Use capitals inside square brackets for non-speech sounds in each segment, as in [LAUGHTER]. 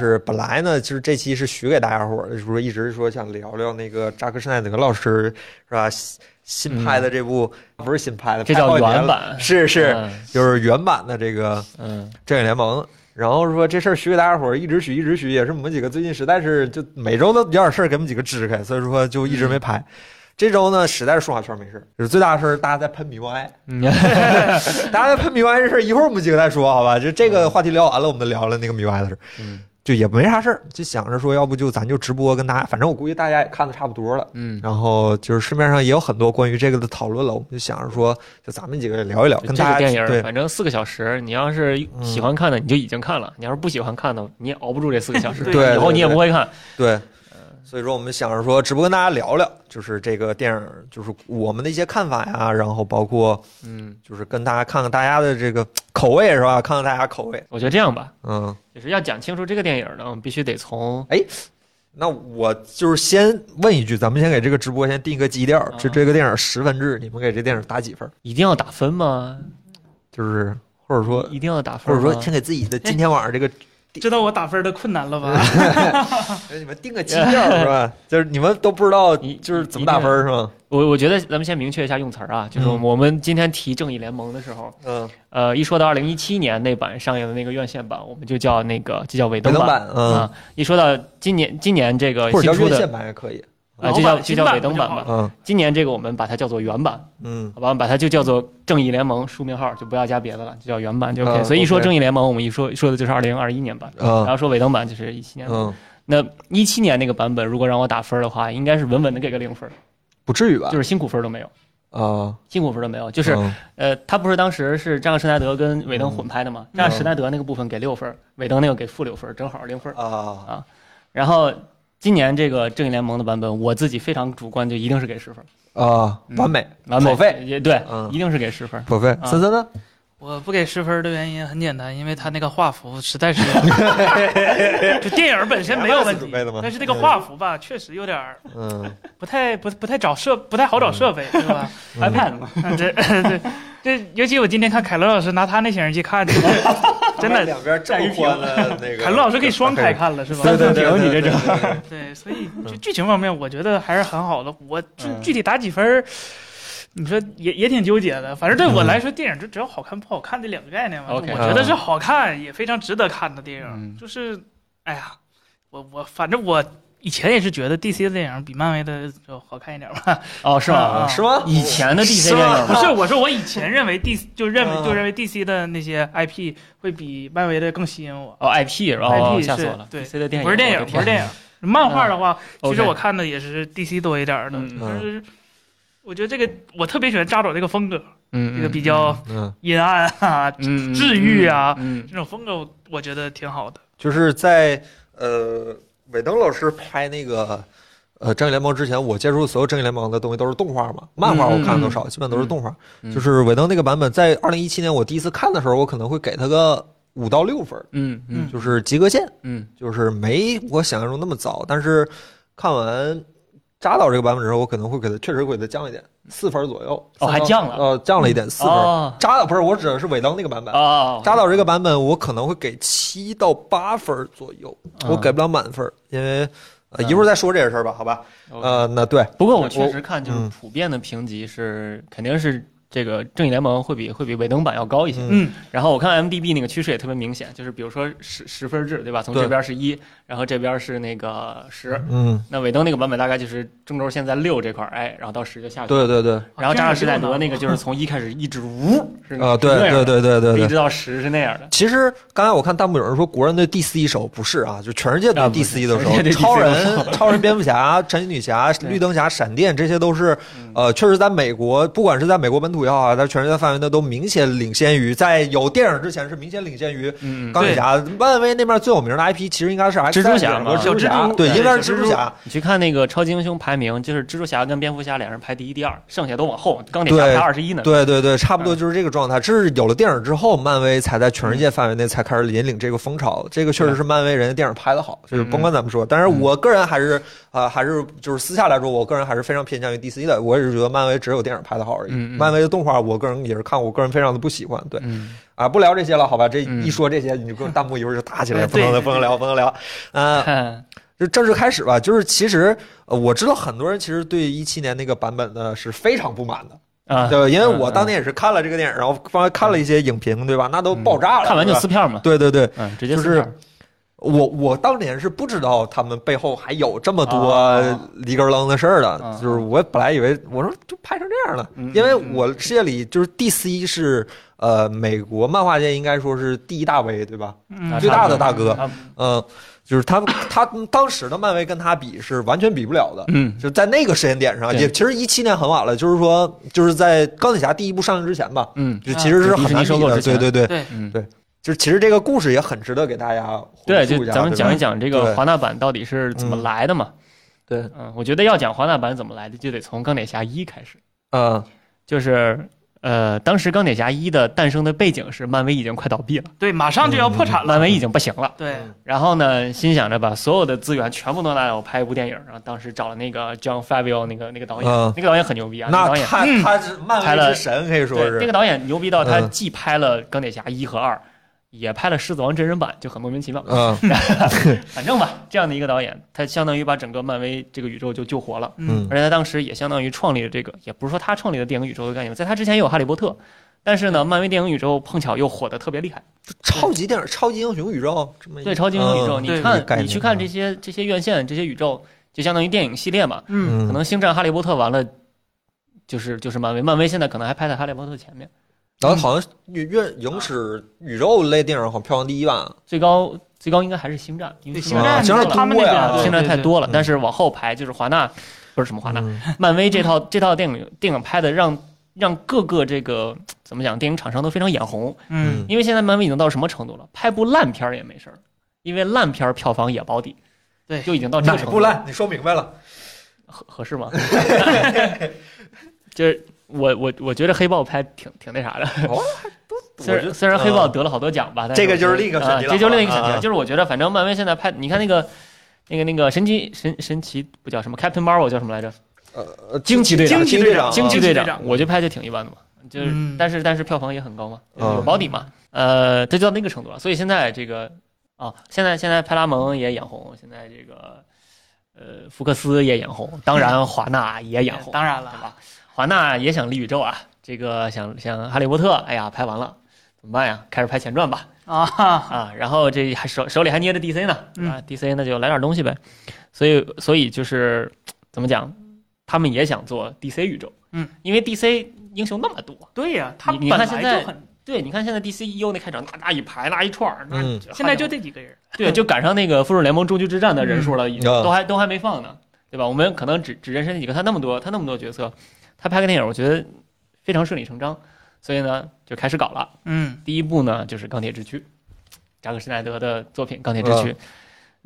就是本来呢，就是这期是许给大家伙儿的，就是说一直说想聊聊那个扎克施耐德老师是吧？新新拍的这部、不是新拍的，这叫原版是是，嗯就是原版的这个嗯，正义联盟。然后说这事儿许给大家伙儿，一直许一直许，也是我们几个最近实在是就每周都有点事儿给我们几个支开，所以说就一直没拍。这周呢，实在是说话圈没事儿，就是最大的事儿，大家在喷迷幻爱，嗯 [LAUGHS] 大家在喷迷幻爱这事儿，一会儿我们几个再说，好吧？就这个话题聊完了，我们就聊了那个迷幻爱的事儿，嗯就也没啥事儿，就想着说，要不就咱就直播跟大家，反正我估计大家也看的差不多了。嗯，然后就是市面上也有很多关于这个的讨论了，我们就想着说，就咱们几个聊一聊，跟大家这个电影，对反正四个小时，你要是喜欢看的，你就已经看了；你要是不喜欢看的，你也熬不住这四个小时，对以后你也不会看。对，所以说我们想着说，直播跟大家聊聊，就是这个电影，就是我们的一些看法呀，然后包括嗯，就是跟大家看看大家的这个口味是吧？看看大家口味，我觉得这样吧，嗯，就是要讲清楚这个电影呢，我们必须得从哎那我就是先问一句，咱们先给这个直播先定一个基调，就啊这个电影十分制，你们给这电影打几分？一定要打分吗？就是或者说一定要打分，或者说先给自己的今天晚上这个，知道我打分的困难了吧？给 [LAUGHS] 你们定个基调是吧？[LAUGHS] 就是你们都不知道你就是怎么打分是吗？我我觉得咱们先明确一下用词儿啊，就是嗯我们今天提《正义联盟》的时候，嗯，呃，一说到二零一七年那版上映的那个院线版，我们就叫那个就叫尾灯版，嗯，啊。一说到今年今年这个或者新出的叫院线版也可以，啊，就叫就叫尾灯版吧。嗯今年这个我们把它叫做原版，嗯好吧？我们把它就叫做《正义联盟》书名号，就不要加别的了，就叫原版就 OK。嗯所以一说《正义联盟》，我们一说说的就是二零二一年版，然嗯后说尾灯版就是一七年版。嗯，那一七年那个版本，如果让我打分的话，应该是稳稳的给个零分，不至于吧？就是辛苦分都没有，啊，辛苦分都没有。就是嗯呃，他不是当时是扎克施奈德跟尾灯混拍的吗？扎克施奈德那个部分给六分，尾灯那个给负六分，正好零分。啊，然后今年这个正义联盟的版本，我自己非常主观，就一定是给十分，啊，嗯完美，完美破费，也对，嗯一定是给十分。破费。啊森森呢？我不给十分的原因很简单，因为他那个画幅实在是，就电影本身没有问题但是那个画幅吧，确实有点儿嗯不太不不太找设不太好找设备，对吧？iPad 嘛，啊这这这，尤其我今天看凯伦老师拿他那显示器看，[LAUGHS] 真的，两边这么宽的那个，凯伦老师可以双开看了，是吧？对对对，三分屏你这种，[LAUGHS] 对，所以就剧情方面，我觉得还是很好的。我具嗯具体打几分儿，你说也也挺纠结的。反正对我来说，电影就只要好看不好看这两个概念嘛。OK 我觉得是好看，也非常值得看的电影。嗯就是，哎呀，我我反正我以前也是觉得 DC 的电影比漫威的就好看一点吧。哦，是啊吗？是吗？以前的 DC 电影不是，我说我以前认为 DC 就认为嗯就认为 DC 的那些 IP 会比漫威的更吸引我。哦，IP，然后 IP 是吓死我了对，DC 的电影不是电影，不是电影。漫画的话，其实我看的也是 DC 多一点儿的，嗯但是我觉得这个我特别喜欢扎导这个风格，嗯，这个比较嗯，阴暗啊，嗯治愈啊嗯，这种风格我觉得挺好的。就是在呃，韦登老师拍那个。呃，正义联盟之前，我接触的所有正义联盟的东西都是动画嘛，漫画我看的都少，基本都是动画。嗯就是韦登那个版本，在二零一七年我第一次看的时候，我可能会给他个五到六分，嗯嗯就是及格线，嗯就是没我想象中那么糟。但是看完扎导这个版本之后，我可能会给他确实会给他降一点，四分左右。哦还降了呃，降了一点，四分。哦扎导不是我指的是尾灯那个版本，哦，扎导这个版本我可能会给七到八分左右，嗯我给不了满分，因为呃一会儿再说这个事儿吧，好吧？呃，呃，那对，不过我确实看就是嗯普遍的评级是肯定是这个正义联盟会比会比尾灯版要高一些。嗯嗯，然后我看 MDB 那个趋势也特别明显，就是比如说十十分制，对吧？从这边是一，然后这边是那个十。嗯，那尾灯那个版本大概就是中轴线在六这块儿，哎，然后到十就下去。。对对对，然后扎克施耐德那个就是从一开始一直呜，是啊，对对对对对对一直。到十是那样的。其实刚才我看弹幕有人说国人的第四一手，不是啊，就全世界对啊不是 DC 都熟全世界对，DC 超人、超人、蝙蝠侠、[LAUGHS] 神奇女侠、绿灯侠、闪电，这些都是嗯呃，确实在美国，不管是在美国本土也好啊，在全世界范围内都明显领先于在有电影之前是明显领先于嗯，钢铁侠。漫威那边最有名的 IP 其实应该是蜘蛛侠嘛和蜘蛛侠，小蜘蛛对，对应该是蜘蛛侠。你去看那个超级英雄排名，就是蜘蛛侠跟蝙蝠侠两人排第一、第二，剩下都往后，钢铁侠排二十一呢。对对对，差不多就是这个状态。这是有了电影之后，漫威才在全世界范围内才开始引领这个风潮。这个确实是漫威人家电影拍的好，就是甭管怎么说。但是我个人还是啊、还是就是私下来说，我个人还是非常偏向于 DC 的。我也是觉得漫威只有电影拍的好而已。漫威的动画，我个人也是看，我个人非常的不喜欢。对嗯啊，不聊这些了，好吧？这嗯一说这些，你就跟弹幕一会儿就打起来，哎不能不能聊，不能聊。嗯、看就正式开始吧。就是其实呃我知道很多人其实对一七年那个版本呢是非常不满的，啊，对吧？因为我嗯当年也是看了这个电影，然后方看了一些影评，对吧？那都爆炸了，看完就撕票嘛，对对对，嗯，直接就是撕票。我我当年是不知道他们背后还有这么多哦里根楞的事儿的，嗯就是我本来以为我说就拍成这样了，嗯因为我世界里就是 DC 是呃美国漫画界应该说是第一大 V 对吧？最大的大哥啊嗯、就是他他当时的漫威跟他比是完全比不了的。嗯就在那个时间点上，也其实一七年很晚了，就是说，就是在钢铁侠第一部上映之前吧，嗯就其实是很难收比的。购之前对对对，对，嗯对就是其实这个故事也很值得给大家对，回溯一下就咱们讲一讲这个华纳版到底是怎么嗯来的嘛。对，嗯，我觉得要讲华纳版怎么来的，就得从钢铁侠一开始，嗯就是呃，当时钢铁侠一的诞生的背景是漫威已经快倒闭了，对，马上就要破产了。漫威已经不行了。对，然后呢，心想着把所有的资源全部都拿来我拍一部电影，然后当时找了那个 John Favreau 那个那个导演，嗯那个导演很牛逼啊，那个导演。他嗯。他是漫拍了威之神，可以说对，是。那个导演牛逼到他嗯。既拍了钢铁侠一和二，也拍了狮子王真人版，就很莫名其妙。嗯 [LAUGHS] 反正吧，这样的一个导演，他相当于把整个漫威这个宇宙就救活了。嗯，而且他当时也相当于创立了这个，也不是说他创立了电影宇宙的概念，在他之前也有哈利波特，但是呢，漫威电影宇宙碰巧又火得特别厉害。超级电影、超级英雄宇宙对，超级英雄宇宙，嗯你看，你去看这些这些院线这些宇宙，就相当于电影系列嘛。嗯，嗯可能星战、哈利波特完了，就是就是漫威，漫威现在可能还拍在哈利波特前面，然后好像越越影史宇宙类电影好像票房第一吧？最高最高应该还是星战，因为星战星战多了他们那多呀个星战太多了但是往后排就是华纳，不是什么华纳，嗯漫威这套这套电影电影拍的让让各个这个怎么讲，电影厂商都非常眼红，嗯，因为现在漫威已经到什么程度了？拍部烂片儿也没事儿，因为烂片儿票房也保底，对就已经到这哪个程度了，部烂？你说明白了。合合适吗？[LAUGHS] 就是我我我觉得黑豹拍挺挺那啥的，哦，[LAUGHS] 虽然虽然黑豹嗯得了好多奖吧，但这个就是另一个选题这就是另一个选题了。就是我觉得反正漫威现在拍，你看那个那个那个神奇神神奇不叫什么 Captain Marvel 叫什么来着？呃，惊奇队长惊奇队长，惊奇队长我觉得拍的挺一般的嘛，就是、嗯但是但是票房也很高嘛，嗯有保底嘛，呃，这就到那个程度了。所以现在这个啊，现在现在派拉蒙也眼红，现在这个呃福克斯也眼红，当然华纳也眼红，当然了，对吧？华纳也想立宇宙啊，这个想想哈利波特，哎呀，拍完了怎么办呀？开始拍前传吧啊，啊，然后这还手手里还捏着 DC 呢，嗯啊，DC 那就来点东西呗。所以所以就是怎么讲，他们也想做 DC 宇宙，嗯，因为 DC 英雄那么多，对呀，他本看现在来就很，对，你看现在 DCEU 那开场那那一排那一串儿，那嗯现在就这几个人，对，就赶上那个复仇联盟终局之战的人数了，已经嗯都还都还没放呢，对吧？我们可能只只认识那几个，他那么多他那么多角色，他拍个电影，我觉得非常顺理成章，所以呢就开始搞了。嗯第一部呢就是《钢铁之躯》，扎克施奈德的作品《钢铁之躯》。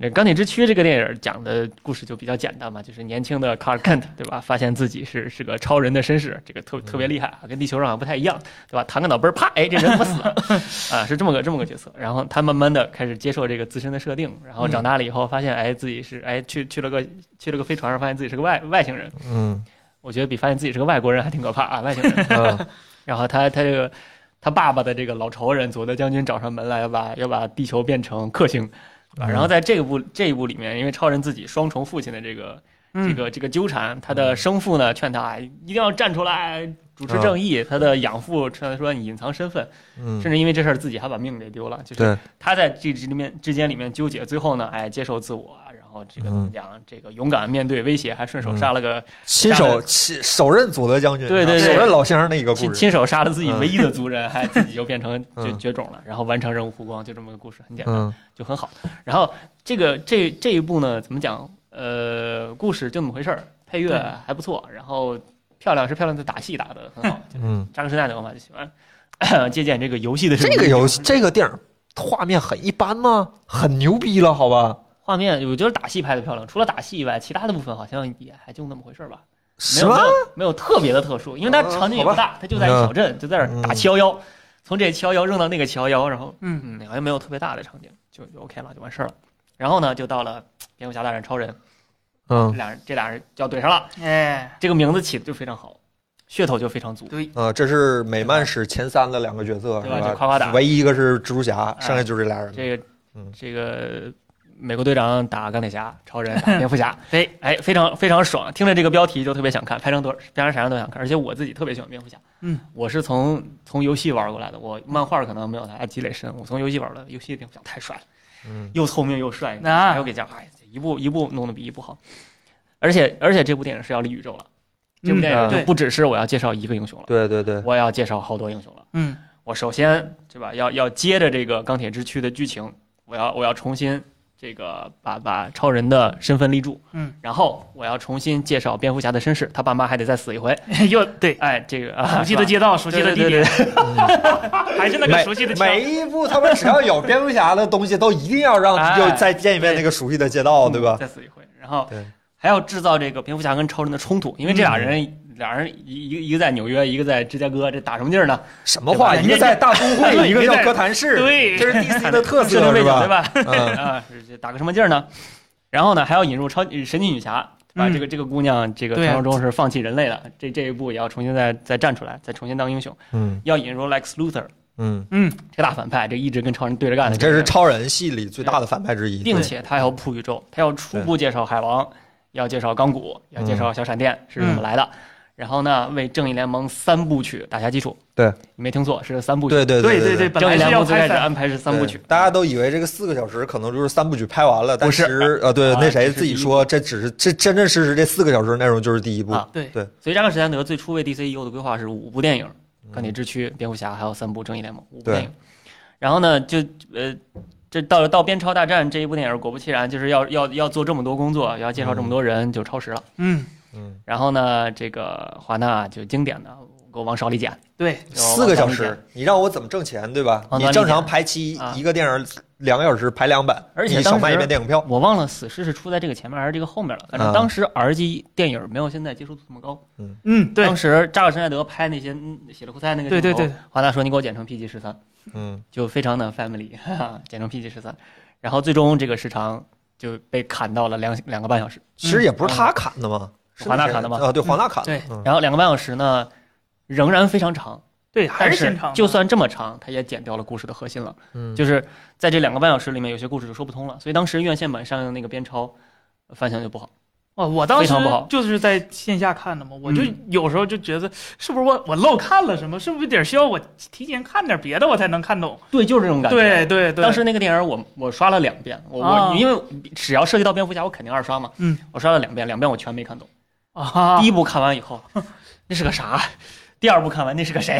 那《钢铁之躯》这个电影讲的故事就比较简单嘛，就是年轻的卡尔·肯特，对吧？发现自己是是个超人的身世，这个特特别厉害啊，跟地球上好像不太一样，对吧？弹个脑杯儿，啪，哎，这人不死了？[LAUGHS] 啊，是这么个这么个角色。然后他慢慢的开始接受这个自身的设定，然后长大了以后发现，哎，自己是哎去去了个去了个飞船上，发现自己是个外外星人。嗯我觉得比发现自己是个外国人还挺可怕啊，[LAUGHS] 外星人。嗯。然后他他这个他爸爸的这个老仇人佐德将军找上门来，要把要把地球变成克星，对吧？嗯。然后在这一部这一部里面，因为超人自己双重父亲的这个嗯，这个这个纠缠，他的生父呢劝他哎一定要站出来主持正义，他的养父劝他说你隐藏身份，嗯，甚至因为这事儿自己还把命给丢了，就是，他在这之里面之间里面纠结，最后呢，哎接受自我，然后这个怎么嗯讲，这个勇敢面对威胁，还顺手杀了个亲手亲手刃佐德将军，对对对首任老先生的一个故事，亲亲手杀了自己嗯唯一的族人，还自己就变成 [LAUGHS] 绝嗯绝种了，然后完成任务曝光，就这么个故事，很简单，嗯就很好。然后这个这这一部呢，怎么讲？呃，故事就那么回事儿，配乐还不错，然后漂亮是漂亮的，打戏打的很好。[LAUGHS] 嗯，扎克施奈德嘛就喜欢借鉴这个游戏的这个游戏这个电影画面很一般吗？很牛逼了，好吧？画面，我觉得打戏拍的漂亮，除了打戏以外，其他的部分好像也还就那么回事儿吧。没是吗有没？有没有特别的特殊，因为它嗯场景也不大，它就在一小镇，就在那儿打七幺幺，从这七幺幺扔到那个七幺幺，然后嗯嗯，好像没有特别大的场景，就就 OK 了，就完事儿了。然后呢，就到了蝙蝠侠大战超人，这嗯俩人这俩人就要怼上了。哎，这个名字起的就非常好，噱头就非常足。对，啊，这是美漫史前三的两个角色，对吧就夸夸打唯一一个是蜘蛛侠，哎剩下就是这俩人。这个嗯这个美国队长打钢铁侠，超人打蝙蝠侠，对，[LAUGHS] 哎，非常非常爽。听着这个标题就特别想看，拍成多拍成啥样都想看。而且我自己特别喜欢蝙蝠侠，嗯，我是从从游戏玩过来的，我漫画可能没有他积累深，我从游戏玩的。游戏蝙蝠侠太帅了，嗯，又聪明又帅，那还有给家哎，一部一部弄得比一部好。而且而且这部电影是要立宇宙了，这部电影就不只是我要介绍一个英雄了，对对对，我要介绍好多英雄了。嗯我首先对吧，要要接着这个钢铁之躯的剧情，我要我要重新这个把把超人的身份立住，嗯，然后我要重新介绍蝙蝠侠的身世，他爸妈还得再死一回，[LAUGHS] 又对，哎，这个啊，熟悉的街道，熟悉的地点，[LAUGHS] 还是那个熟悉的枪。每一部他们只要有蝙蝠侠的东西，都一定要让哎又再见一遍那个熟悉的街道，对吧？再死一回，然后对还要制造这个蝙蝠侠跟超人的冲突，因为这俩人。俩人一一个一个在纽约，一个在芝加哥，这打什么劲儿呢？什么话？一个在大都会，[LAUGHS] 一个在哥谭市，对这是 DC 的 [LAUGHS] 特色，对吧？[LAUGHS] 啊，打个什么劲儿呢？然后呢，还要引入超神奇女侠，把嗯这个这个姑娘，这个传说中是放弃人类的，这这一步也要重新再再站出来，再重新当英雄。嗯要引入 Lex Luthor 嗯，嗯，这个大反派，这一直跟超人对着干的，这是超人系里最大的反派之一，并且他还要铺宇宙，他要初步介绍海王，要介绍钢骨，要介绍小闪电是怎么来的。然后呢，为正义联盟三部曲打下基础。对，你没听错，是三部曲。对对对对对，本正义来是要联盟最开，始安排是三部曲，大家都以为这个四个小时可能就是三部曲拍完了，但不是。其实呃，对啊那谁自己说，这只是这真真实实这四个小时内容就是第一部，啊对。对。所以扎克施耐德最初为 DCEU 的规划是五部电影，《钢铁之躯》、蝙蝠侠，还有三部正义联盟五部电影。然后呢，就呃，这到到边超大战这一部电影，果不其然，就是要要要做这么多工作，要介绍这么多人，就超时了。嗯，嗯，然后呢，这个华纳就经典的给我往少里减，对，四个小时，你让我怎么挣钱，对吧？你正常排期啊。一个电影两个小时排两版，而且你少卖一当时遍电影票，我忘了死侍是出在这个前面还是这个后面了。反正啊。当时 R 级电影没有现在接受度这么高。嗯，对。当，时扎克施耐德拍那些嗯血里胡菜那个镜头对对对，华纳说你给我剪成 PG 十三。嗯。就非常的 family，哈哈，剪成 PG 十三，然后最终这个时长就被砍到了两两个半小时，其实也不是他砍的嘛，华纳卡的吗？啊，对，华纳卡的，对。嗯。然后两个半小时呢仍然非常长，对，还是是现场，就算这么长，它也剪掉了故事的核心了，嗯，就是在这两个半小时里面有些故事就说不通了，所以当时院线版上映那个边超呃反响就不好，哦，我当时非常不好。就是在线下看的嘛，我就嗯。有时候就觉得是不是我我漏看了什么，是不是得需要我提前看点别的我才能看懂？对，就是这种感觉。对对对，当时那个电影我我刷了两遍，我我啊因为只要涉及到蝙蝠侠，我肯定二刷嘛。嗯，我刷了两遍，两遍我全没看懂。啊第，一部看完以后，[LAUGHS] 那是个啥？第二部看完那是个谁？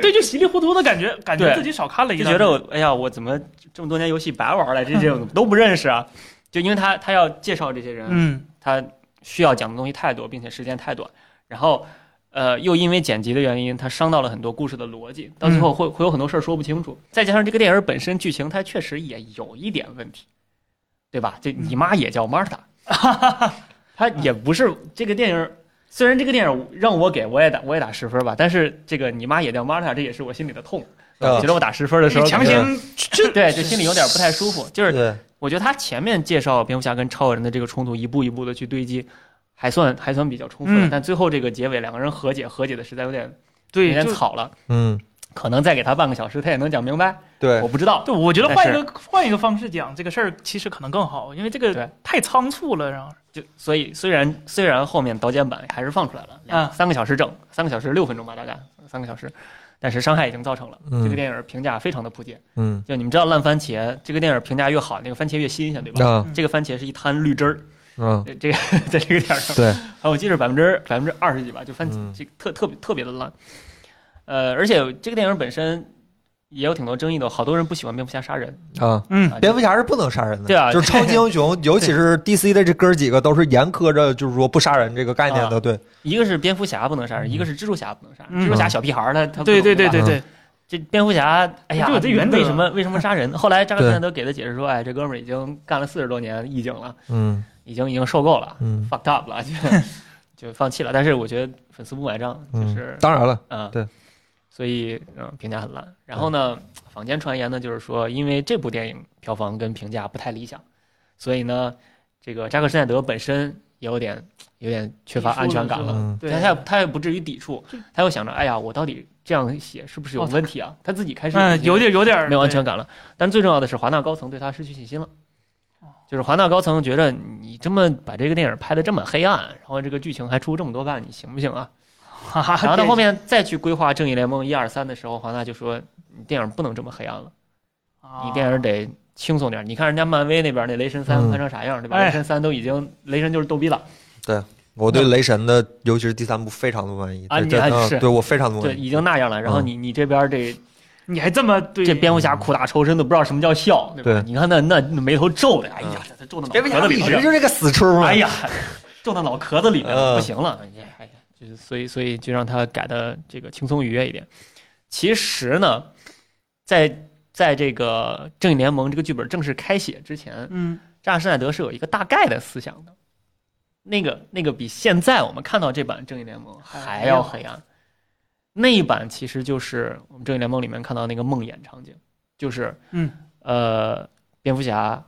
对，就稀里糊涂的感觉，感觉自己少看了一就档觉得我哎呀，我怎么这么多年游戏白玩了？这这种都不认识啊！就因为他他要介绍这些人，嗯他需要讲的东西太多，并且时间太短，然后呃又因为剪辑的原因，他伤到了很多故事的逻辑，到最后会会有很多事儿说不清楚。再加上这个电影本身剧情，它确实也有一点问题，对吧？这你妈也叫 Marta，[LAUGHS] 他也不是这个电影。虽然这个电影让我给我也打我也打十分吧，但是这个你妈也叫 Marta，这也是我心里的痛。啊我觉得我打十分的时候，强行对，就心里有点不太舒服。就是对，我觉得他前面介绍蝙蝠侠跟超人的这个冲突，一步一步的去堆积，还算还算比较充分。嗯但最后这个结尾两个人和解，和解的实在有点有点草了。嗯，[LAUGHS] 可能再给他半个小时，他也能讲明白。对我，不知道。对，我觉得换一个换一个方式讲这个事儿，其实可能更好，因为这个太仓促了，然后就所以虽然虽然后面导剪版还是放出来了，两啊三个小时整，三个小时六分钟吧，大概三个小时，但是伤害已经造成了。嗯这个电影评价非常的扑街。嗯就你们知道烂番茄，这个电影评价越好，那个番茄越新鲜，对吧？啊这个番茄是一滩绿汁儿，嗯，这这个 [LAUGHS] 在这个点上，对，我记得百分之百分之二十几吧，就番嗯这个特特别特别的烂。呃，而且这个电影本身也有挺多争议的，好多人不喜欢蝙蝠侠杀人。啊。嗯。啊，蝙蝠侠是不能杀人的，对啊。就是超级英雄，[LAUGHS] 尤其是 DC 的这哥儿几个都是严苛着，就是说不杀人这个概念的，对，一个是蝙蝠侠不能杀人，一个是蜘蛛侠不能杀蜘蛛侠小屁孩儿他他不对对对对对，这蝙蝠侠，哎呀，这原则。为什么为什么杀人？[LAUGHS] 后来扎克对。施耐德给他解释说，哎，这哥们儿已经干了四十多年义警了，嗯。已经已经受够了嗯，fucked up 了，就 [LAUGHS] 就放弃了。但是我觉得粉丝不买账，就嗯是，当然了，嗯，对，所以嗯评价很烂。然后呢，坊间传言呢就是说，因为这部电影票房跟评价不太理想，所以呢，这个扎克施耐德本身也有点有点缺乏安全感了。他也他也不至于抵触，他又想着，哎呀，我到底这样写是不是有问题啊？他自己开始嗯，有点有点没有安全感了。但最重要的是，华纳高层对他失去信心了。就是华纳高层觉得你这么把这个电影拍的这么黑暗，然后这个剧情还出这么多半，你行不行啊？哈哈，然后到后面再去规划《正义联盟》一二三的时候，华纳就说你电影不能这么黑暗了，啊你电影得轻松点。你看人家漫威那边那雷神三嗯拍成啥样，对吧？哎雷神三都已经雷神就是逗逼了，对我对雷神的，尤其是第三部非常的满意。啊你还是嗯对我非常的对，满意。已经那样了。然后嗯你你这边这你还这么对这蝙蝠侠苦大仇深的不知道什么叫笑，对吧？对你看那那那眉头皱的，哎呀，这他皱到脑蝙蝠侠壳子里头去了。一直就这个死出嘛。哎呀，[LAUGHS] 皱到脑壳子里面了，嗯不行了，哎呀，哎呀就是所以所以就让他改的这个轻松愉悦一点。其实呢，在在这个《正义联盟》这个剧本正式开写之前，嗯扎克施奈德是有一个大概的思想的，那个那个比现在我们看到这版《正义联盟》还要黑暗。那一版其实就是我们《正义联盟》里面看到那个梦魇场景，就是嗯呃，蝙蝠侠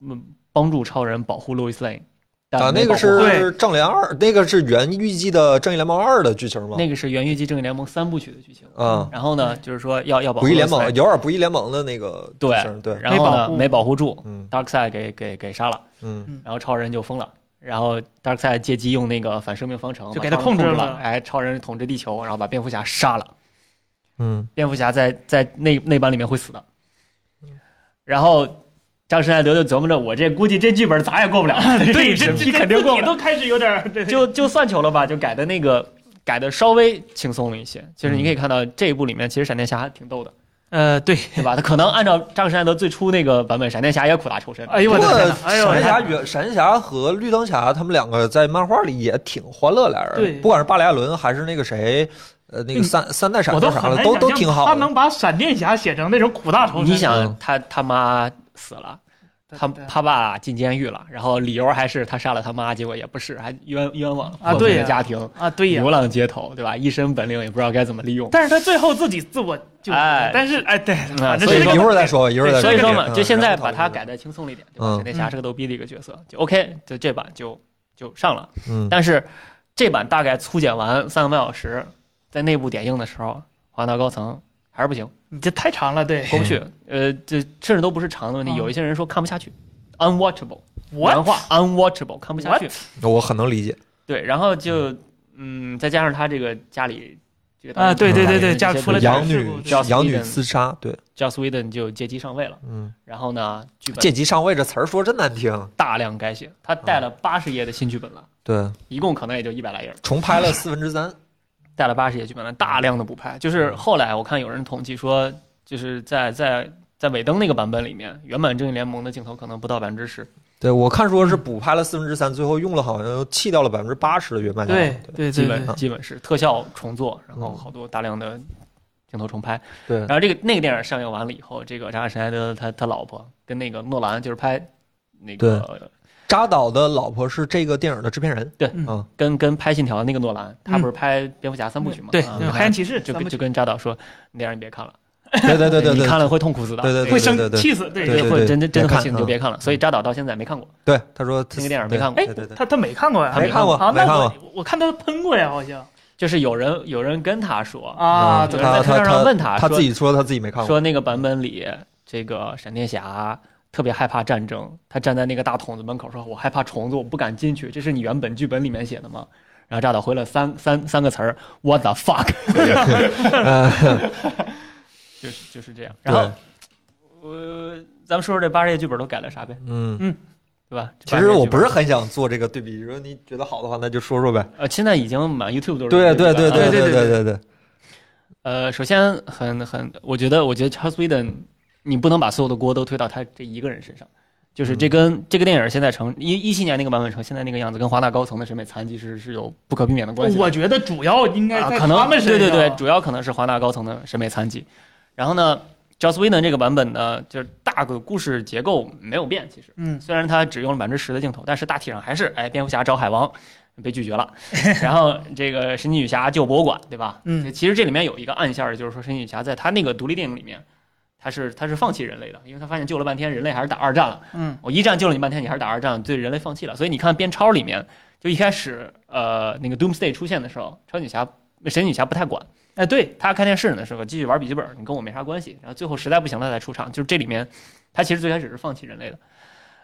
嗯帮助超人保护路易斯莱，但啊，那个是正联二，那个是原预计的正义联盟二的剧情吗？那个是原预计《正义联盟》三部曲的剧情。啊，然后呢，就是说要要保护不义联盟有点不义联盟的那个对对，然后呢没保护没保护住嗯，Darkseid 给给给杀了，嗯然后超人就疯了。然后 Darkseid 借机用那个反生命方程就给他控控制了了，哎，超人统治地球，然后把蝙蝠侠杀了。嗯蝙蝠侠在在那那版里面会死的。然后张施爱德就琢磨着，我这估计这剧本咋也过不了，[LAUGHS] 对，这审批这肯定过不了，都开始有点就就算球了吧，就改的那个改的稍微轻松了一些。其实你可以看到这一部里面，其实闪电侠还挺逗的，呃对，对吧？他可能按照张施爱德最初那个版本，闪电侠也苦大仇深。哎呦我的天哪，哎呦闪电侠我的天原闪电侠和绿灯侠他们两个在漫画里也挺欢乐俩人，对不管是巴里艾伦还是那个谁，呃，那个嗯三三代闪电啥的，都都挺好。他能把闪电侠写成那种苦大仇深，你想嗯他他妈死了。他他爸进监狱了，然后理由还是他杀了他妈，结果也不是，还冤冤枉破碎啊对呀家庭，啊对呀流，浪街头，对吧？一身本领也不知道该怎么利用。但是他最后自己自我救赎哎但是哎对，反正所以一会儿再说，一会儿再说。所以说嘛，嗯就现在把然后讨论它改的轻松了一点，对闪电侠是个逗逼的一个角色，就 OK，就这版就就上了。嗯但是这版大概粗剪完三个半小时，在内部点映的时候，华纳高层还是不行，你这太长了，对，过不去。呃，这甚至都不是长的问题，嗯有一些人说看不下去，unwatchable，我原话 unwatchable，看不下去。我很能理解。对，然后就嗯，再加上他这个家里这个啊对对对对家家出了养女养女 Sweden 自杀，对，Joss Whedon 就借机上位了。嗯，然后呢，剧本借机上位这词儿说真难听。大量改写，他带了八十页的新剧本了，对，一共可能也就一百来页，重拍了四分之三。带了八十页剧本了，大量的补拍。就是后来我看有人统计说，就是在在在尾灯那个版本里面，原版正义联盟的镜头可能不到百分之十。对我看说是补拍了四分之三，最后用了好像弃掉了百分之八十的原版镜头。对对基本基本是特效重做，然后嗯好多大量的镜头重拍。对然后这个那个电影上映完了以后，这个扎克施奈德他他老婆跟那个诺兰就是拍那个扎导的老婆是这个电影的制片人。对嗯。嗯。跟跟拍信条的那个诺兰，他不是拍蝙蝠侠三部曲吗？对，黑暗骑士。就跟就跟扎导说，那电影你别看了，对对对对对，你看了会痛苦死的，对对对会生对对气死，对对对会真真真的气，你就别看了。所以扎导到现在没看过，对，他说那个电影没看过。哎对对。对，他他没看过呀，他没看过。啊，那没看过我我看他喷过。呀，好像。就是有人有人跟他说，啊，嗯对有人在推特上他他问他说他自己说他自己没看过。说那个版本里这个闪电侠。特别害怕战争，他站在那个大筒子门口说：“我害怕虫子，我不敢进去。”这是你原本剧本里面写的吗？然后炸导回了三三三个词儿：“What the fuck？” [LAUGHS] 就是就是这样。然后呃，咱们说说这八十页剧本都改了啥呗，嗯嗯，对吧？其实我不是很很想做这个对比，如果你觉得好的话，那就说说呗。呃，现在已经满 YouTube 都是对对对对对对对对对对，呃，首先很很，我觉得我觉得 Charles Whedon，你不能把所有的锅都推到他这一个人身上。就是这跟、这个电影现在成一一七年那个版本成现在那个样子，跟华纳高层的审美残疾是是有不可避免的关系的。我觉得主要应该可能他们身上，对对对，主要可能是华纳高层的审美残疾。然后呢，Joss Whedon 这个版本呢，就是大个故事结构没有变，其实嗯虽然他只用了百分之十的镜头，但是大体上还是哎，蝙蝠侠找海王被拒绝了，[LAUGHS] 然后这个神奇女侠救博物馆，对吧？嗯其实这里面有一个暗线，就是说神奇女侠在她那个独立电影里面，他是他是放弃人类的，因为他发现救了半天，人类还是打二战了。嗯我一战救了你半天，你还是打二战，对人类放弃了。所以你看边超里面，就一开始呃那个 Doomsday 出现的时候，超级女侠神奇女侠不太管，哎对，他看电视呢，是吧继续玩笔记本，你跟我没啥关系。然后最后实在不行了才出场，就是这里面他其实最开始是放弃人类的。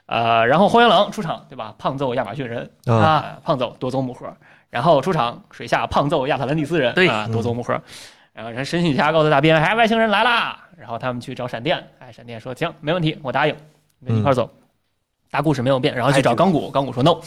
呃，然后荒原狼出场，对吧？胖揍亚马逊人啊，啊，胖揍夺走母盒，然后出场水下胖揍亚特兰蒂斯人，对啊，夺走母盒。然后人神奇女侠告诉大兵，哎，外星人来啦！然后他们去找闪电，哎，闪电说行，没问题，我答应，跟你一块儿走。大故事没有变，然后去找钢骨，钢骨说 no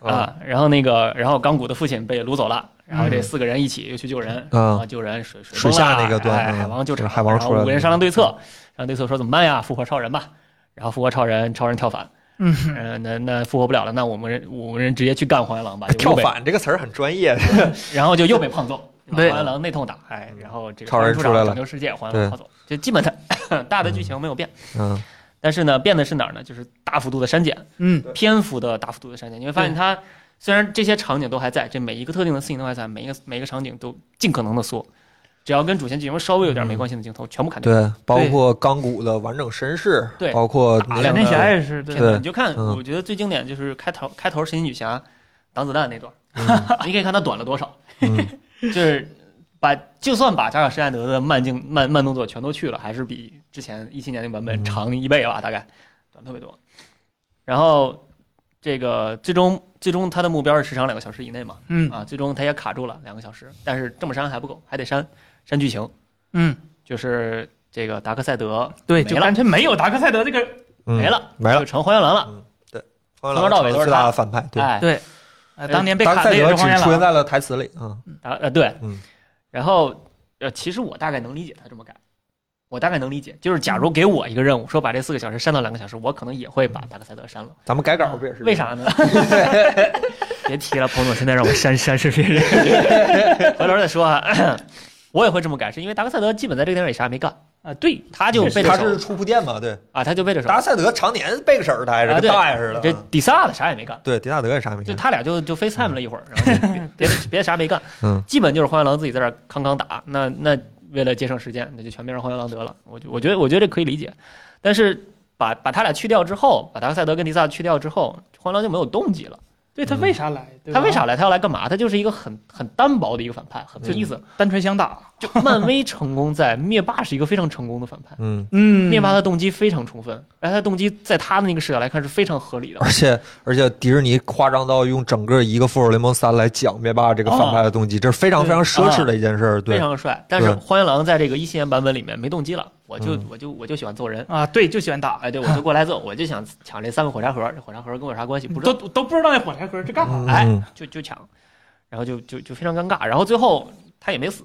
啊，然后那个，然后钢骨的父亲被掳走了，然后这四个人一起又去救人，嗯。啊，救人水水水下那个段，段嗯哎海王救场，就是海王出来了然后五个人商量对策，商量对策说怎么办呀？复活超人吧，然后复活超人，超人跳反，嗯，嗯，那那复活不了了，那我们人五个人直接去干黄原狼吧，跳，反这个词儿很专业，[LAUGHS] 然后就又被胖揍，对黄原狼内痛打，哎，然后这个超人出出来了。场拯救世界，黄原狼跑走，就基本的 [LAUGHS] 大的剧情没有变，嗯。但是呢，变的是哪儿呢？就是大幅度的删减，嗯。篇幅的大幅度的删减，你会发现它虽然这些场景都还在，这每一个特定的 scene 都还在，每一个每一个场景都尽可能的缩，只要跟主线剧情稍微有点没关系的镜头，全部砍掉。对，包括钢骨的完整身世，对。包括大闪电侠也是，对，对你就看，嗯。我觉得最经典就是开头开头神奇女侠挡子弹那段，嗯。[LAUGHS] 你可以看它短了多少，嗯 [LAUGHS] 就是把就算把扎克施奈德的慢镜慢慢动作全都去了，还是比之前一七年那个版本嗯长一倍吧，大概短特别多。然后这个最终最终他的目标是时长两个小时以内嘛，嗯啊，最终他也卡住了两个小时，但是这么删还不够，还得删删剧情，嗯，就是这个达克赛德对，没了就完全没有达克赛德这个，嗯没了，没了就，成荒原狼了。从从头到尾都是最大他的反派，对，哎，对，呃，当年被达克赛德砍的也是荒只出现，在了台词里啊，啊呃对，嗯然后呃，其实我大概能理解他这么改，我大概能理解，就是假如给我一个任务，说把这四个小时删到两个小时，我可能也会把达克赛德删了。咱们改稿不也是？为？啥呢？[LAUGHS] 别提了，彭总，现在让我删删视频，[LAUGHS] 回头再说啊。我也会这么改，是因为达克赛德基本在这个电影里啥也没干啊，对，他就背着手他是出铺垫嘛？对，啊，他就背着手达。克赛德常年背个手儿，他还是跟大爷似的。这迪萨的啥也没干，对，迪萨德也啥也没干。就他俩就就 FaceTime 了一会儿，然后 [LAUGHS] 别别别啥没干，嗯，基本就是荒原狼自己在这儿康康打。那那为了节省时间，那就全变成荒原狼得了。我就我觉得我觉得这可以理解，但是把把他俩去掉之后，把达克赛德跟迪萨去掉之后，荒原狼就没有动机了。对他为啥来？对他为啥来？他要来干嘛？他就是一个很很单薄的一个反派，很没意思。单纯想打？就漫威成功在灭霸是一个非常成功的反派，嗯，嗯灭霸的动机非常充分，而他的动机在他的那个视角来看是非常合理的。而且而且迪士尼夸张到用整个一个复仇联盟三来讲灭霸这个反派的动机，这是非常非常奢侈的一件事儿。非对，常帅，但是荒原狼在这个一七年版本里面没动机了，我就嗯。我就我就喜欢揍人，啊，对，就喜欢打，哎，对我就过来揍，我就想抢这三个火柴盒，这火柴盒跟我有啥关系？不知都道，都不知道那火柴盒是干嘛哎嗯，就就抢，然后就就就非常尴尬，然后最后他也没死，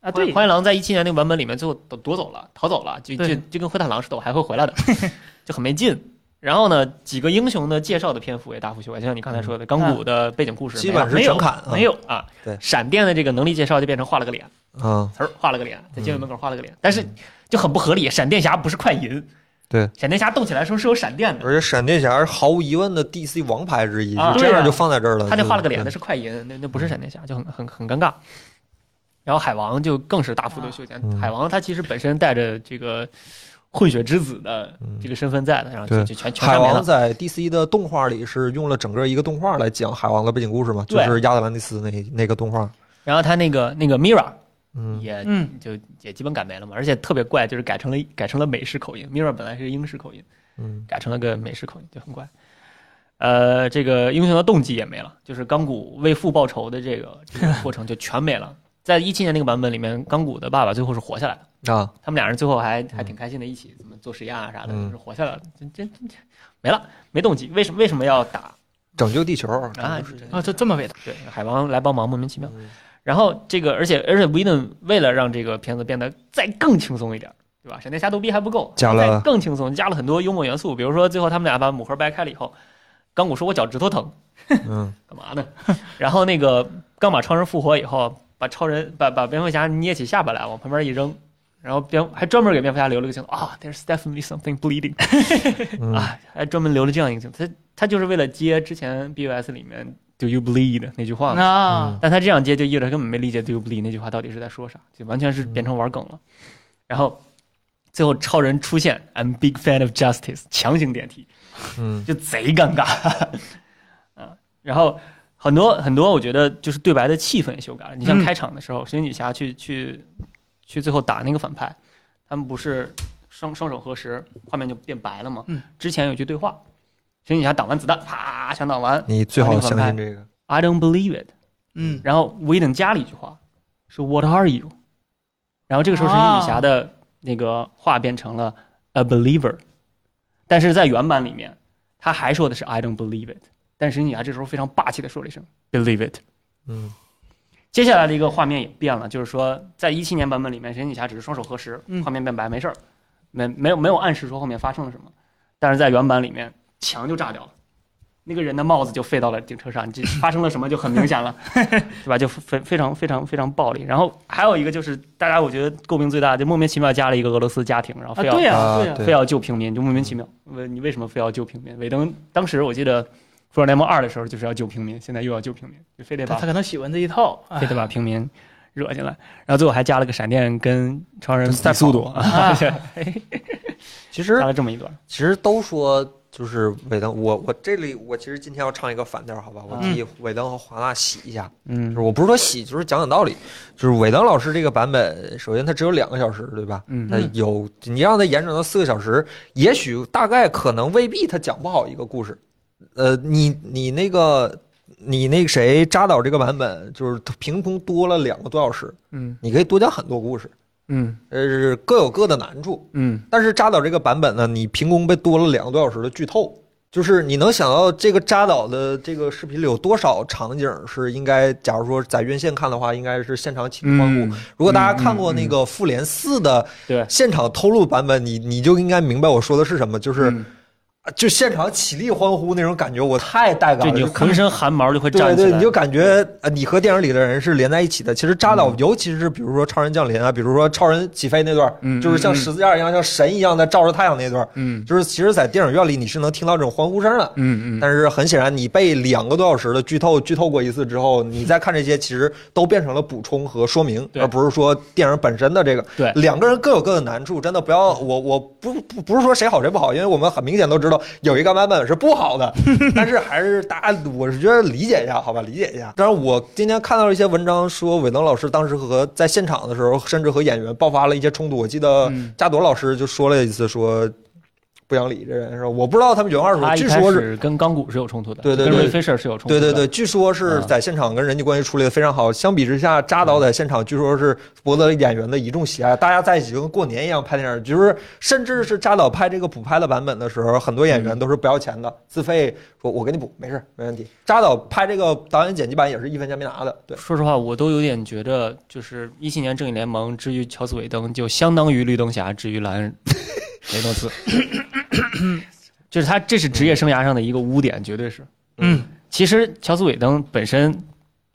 啊？对，荒原狼在一七年那个版本里面最后都夺走了，逃走了，就就就跟灰太狼似的，我还会回来的，[LAUGHS] 就很没劲。然后呢，几个英雄的介绍的篇幅也大幅修改，就像你刚才说的，钢骨的背景故事基本没了没有是整砍啊没有啊，对。闪电的这个能力介绍就变成画了个脸，啊，词儿画了个脸，在监狱门口画了个脸，但是就很不合理。闪电侠不是快银，对，闪电侠动起来的时候是有闪电的，而且闪电侠是毫无疑问的 DC 王牌之一，这样就放在这儿了。他那画了个脸，对那是快银，那那不是闪电侠，就很很很尴尬。然后海王就更是大幅度修剪，嗯海王他其实本身带着这个混血之子的这个身份在的，然后就就全全海删没了。王在 DC 的动画里是用了整个一个动画来讲海王的背景故事嘛，就是亚特兰蒂斯那那个动画。然后他那个那个 Mira 嗯，也嗯就也基本改没了嘛，而且特别怪，就是改成了改成了美式口音 Mirror 本来是英式口音，嗯改成了个美式口音，就很怪。呃，这个英雄的动机也没了，就是钢骨为父报仇的这个这个过程就全没了。在一七年那个版本里面，钢骨的爸爸最后是活下来的，啊，他们俩人最后还还挺开心的，一起怎么做实验啊啥的，嗯就是活下来了。这这这没了，没动机。为什么为什么要打拯救地球啊？啊，这这么伟大，对，海王来帮忙，莫名其妙。嗯然后这个，而且而且维顿为了让这个片子变得再更轻松一点，对吧？闪电侠逗逼还不够，加了更轻松，加了很多幽默元素。比如说最后他们俩把母盒掰开了以后，钢骨说我脚趾头疼，嗯干嘛呢？[LAUGHS] 然后那个刚把超人复活以后，把超人把把蝙蝠侠捏起下巴来往旁边一扔，然后蝙还专门给蝙蝠侠留了个镜头啊，There's definitely something bleeding [LAUGHS] 嗯 [LAUGHS] 啊，还专门留了这样一个镜头。他他就是为了接之前 BOS 里面 Do you bleed 那句话嘛。啊，但他这样接就意味着他根本没理解 “do you bleed” 那句话到底是在说啥，就完全是变成玩梗了。然后最后超人出现，I'm big fan of justice，强行点题，嗯就贼尴尬啊。然后很多很多，我觉得就是对白的气氛也修改了。你像嗯开场的时候，神奇女侠去去去最后打那个反派，他们不是双双手合十，画面就变白了吗？嗯，之前有句对话，神奇女侠挡完子弹，啪想挡完你最好相信这个。，I don't believe it。嗯，然后威登加了一句话，说 What are you？然后这个时候神奇女侠的那个话变成了 a believer，但是在原版里面，他还说的是 I don't believe it，但是神奇女侠这时候非常霸气的说了一声 believe it。嗯接下来的一个画面也变了，就是说在一七年版本里面，神奇女侠只是双手合十，嗯画面变白没事儿，没没有没有暗示说后面发生了什么，但是在原版里面墙就炸掉了。那个人的帽子就飞到了警车上，这发生了什么就很明显了，[LAUGHS] 对吧？就非非常非常非常暴力。然后还有一个就是大家我觉得诟病最大，就莫名其妙加了一个俄罗斯家庭，然后啊，非要、对呀、啊对呀、对非要救平民，就莫名其妙。问你为什么非要救平民？尾灯当时我记得《复仇者联盟二》的时候就是要救平民，现在又要救平民，就非得把他他可能喜欢这一套，哎非得把平民惹进来，然后最后还加了个闪电跟超人赛比速度跑 [LAUGHS] 啊，[LAUGHS] 其实加了这么一段。其实都说就是尾灯，我我这里我其实今天要唱一个反调，好吧？我替尾灯和华纳洗一下，嗯就嗯是我不是说洗，就是讲讲道理。就是尾灯老师这个版本，首先它只有两个小时，对吧？嗯它有你让它延长到四个小时，也许大概可能未必他讲不好一个故事。呃，你你那个你那个谁扎导这个版本，就是凭空多了两个多小时，嗯你可以多讲很多故事，嗯。呃，各有各的难处。嗯。但是扎导这个版本呢，你凭空被多了两个多小时的剧透，就是你能想到这个扎导的这个视频里有多少场景是应该，假如说在院线看的话，应该是现场起立欢呼。嗯，如果大家看过那个《复联四》的对，现场偷录版本，你你就应该明白我说的是什么，就是嗯就现场起立欢呼那种感觉，我太带感了。就你浑身汗毛就会对站起来，对，你就感觉呃，你和电影里的人是连在一起的。其实扎导，尤其是比如说超人降临啊，比如说超人起飞那段，嗯就是像嗯十字架一样，像神一样在照着太阳那段，嗯就是其实，在电影院里你是能听到这种欢呼声的。嗯嗯，但是很显然，你被两个多小时的剧透剧透过一次之后，你再看这些，其实都变成了补充和说明，而不是说电影本身的这个。对两个人各有各的难处，真的不要我我不不不是说谁好谁不好，因为我们很明显都知道有一个版本是不好的，[LAUGHS] 但是还是大家我是觉得理解一下，好吧，理解一下。当然，我今天看到了一些文章说，韦能老师当时和在现场的时候，甚至和演员爆发了一些冲突。我记得嗯加朵老师就说了一次说。不讲理，这人是吧？我不知道他们原话是什么，他一开据说是跟钢骨是有冲突的，对对对跟瑞菲舍是有冲突的，对对对，据说是嗯在现场跟人际关系处理的非常好。相比之下，扎导在现场据说是博得了演员的一众喜爱，大家在一起就跟过年一样拍电影。就是甚至是扎导拍这个补拍的版本的时候，很多演员都是不要钱的，自费说我给你补，没事没问题。扎导拍这个导演剪辑版也是一分钱没拿的。对，说实话，我都有点觉得，就是一七年正义联盟之于乔斯韦登，就相当于绿灯侠之于兰雷诺兹，[COUGHS] 就是他这是职业生涯上的一个污点，绝对是。嗯，其实乔斯韦登本身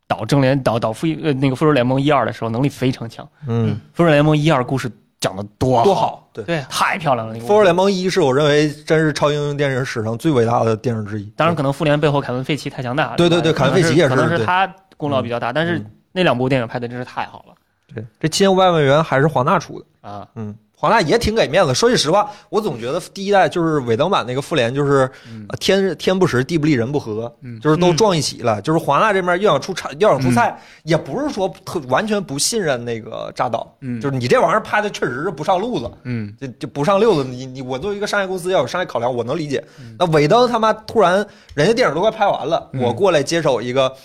导正联导导复呃那个复仇联盟一二的时候能力非常强，嗯，复仇联盟一二故事讲的多多，好。对，对，太漂亮了。那个《复仇联盟一》是我认为真是超英雄电影史上最伟大的电影之一。当然，可能复联背后凯文费奇太强大了。对对对凯文费奇也是可能是他功劳比较大，但是嗯那两部电影拍的真是太好了对，这七千五百万元还是黄纳出的。啊！嗯，华纳也挺给面子。说句实话，我总觉得第一代就是尾灯版那个复联，就是、天天不时，地不利，人不和，嗯就是都撞一起了。就是华纳这边又想出差，又想出菜，也不是说特完全不信任那个扎导，嗯就是你这玩意儿拍的确实是不上路子。嗯就就不上溜子，你你我作为一个商业公司要有商业考量，我能理解。嗯那尾灯他妈突然人家电影都快拍完了，嗯我过来接手一个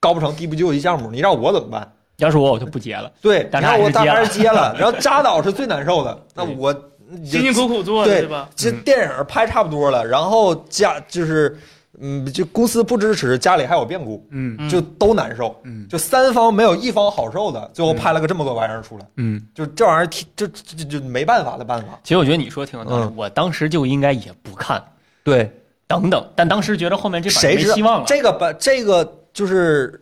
高不成低不就的项目，你让我怎么办？要是我，我就不接了。对，但然后我大他还是接了 [LAUGHS] 然后扎导是最难受的。那我辛辛苦苦做的，对对吧？这嗯电影拍差不多了，然后家就是，嗯，就公司不支持，家里还有变故，嗯嗯就都难受。嗯就三方没有一方好受的，最后拍了个这么个玩意儿出来，嗯。就这玩意儿挺，就就就就没办法的办法。其实我觉得你说挺有道理，嗯我当时就应该也不看，对，等等。但当时觉得后面这谁知道没希望了。这个把这个就是，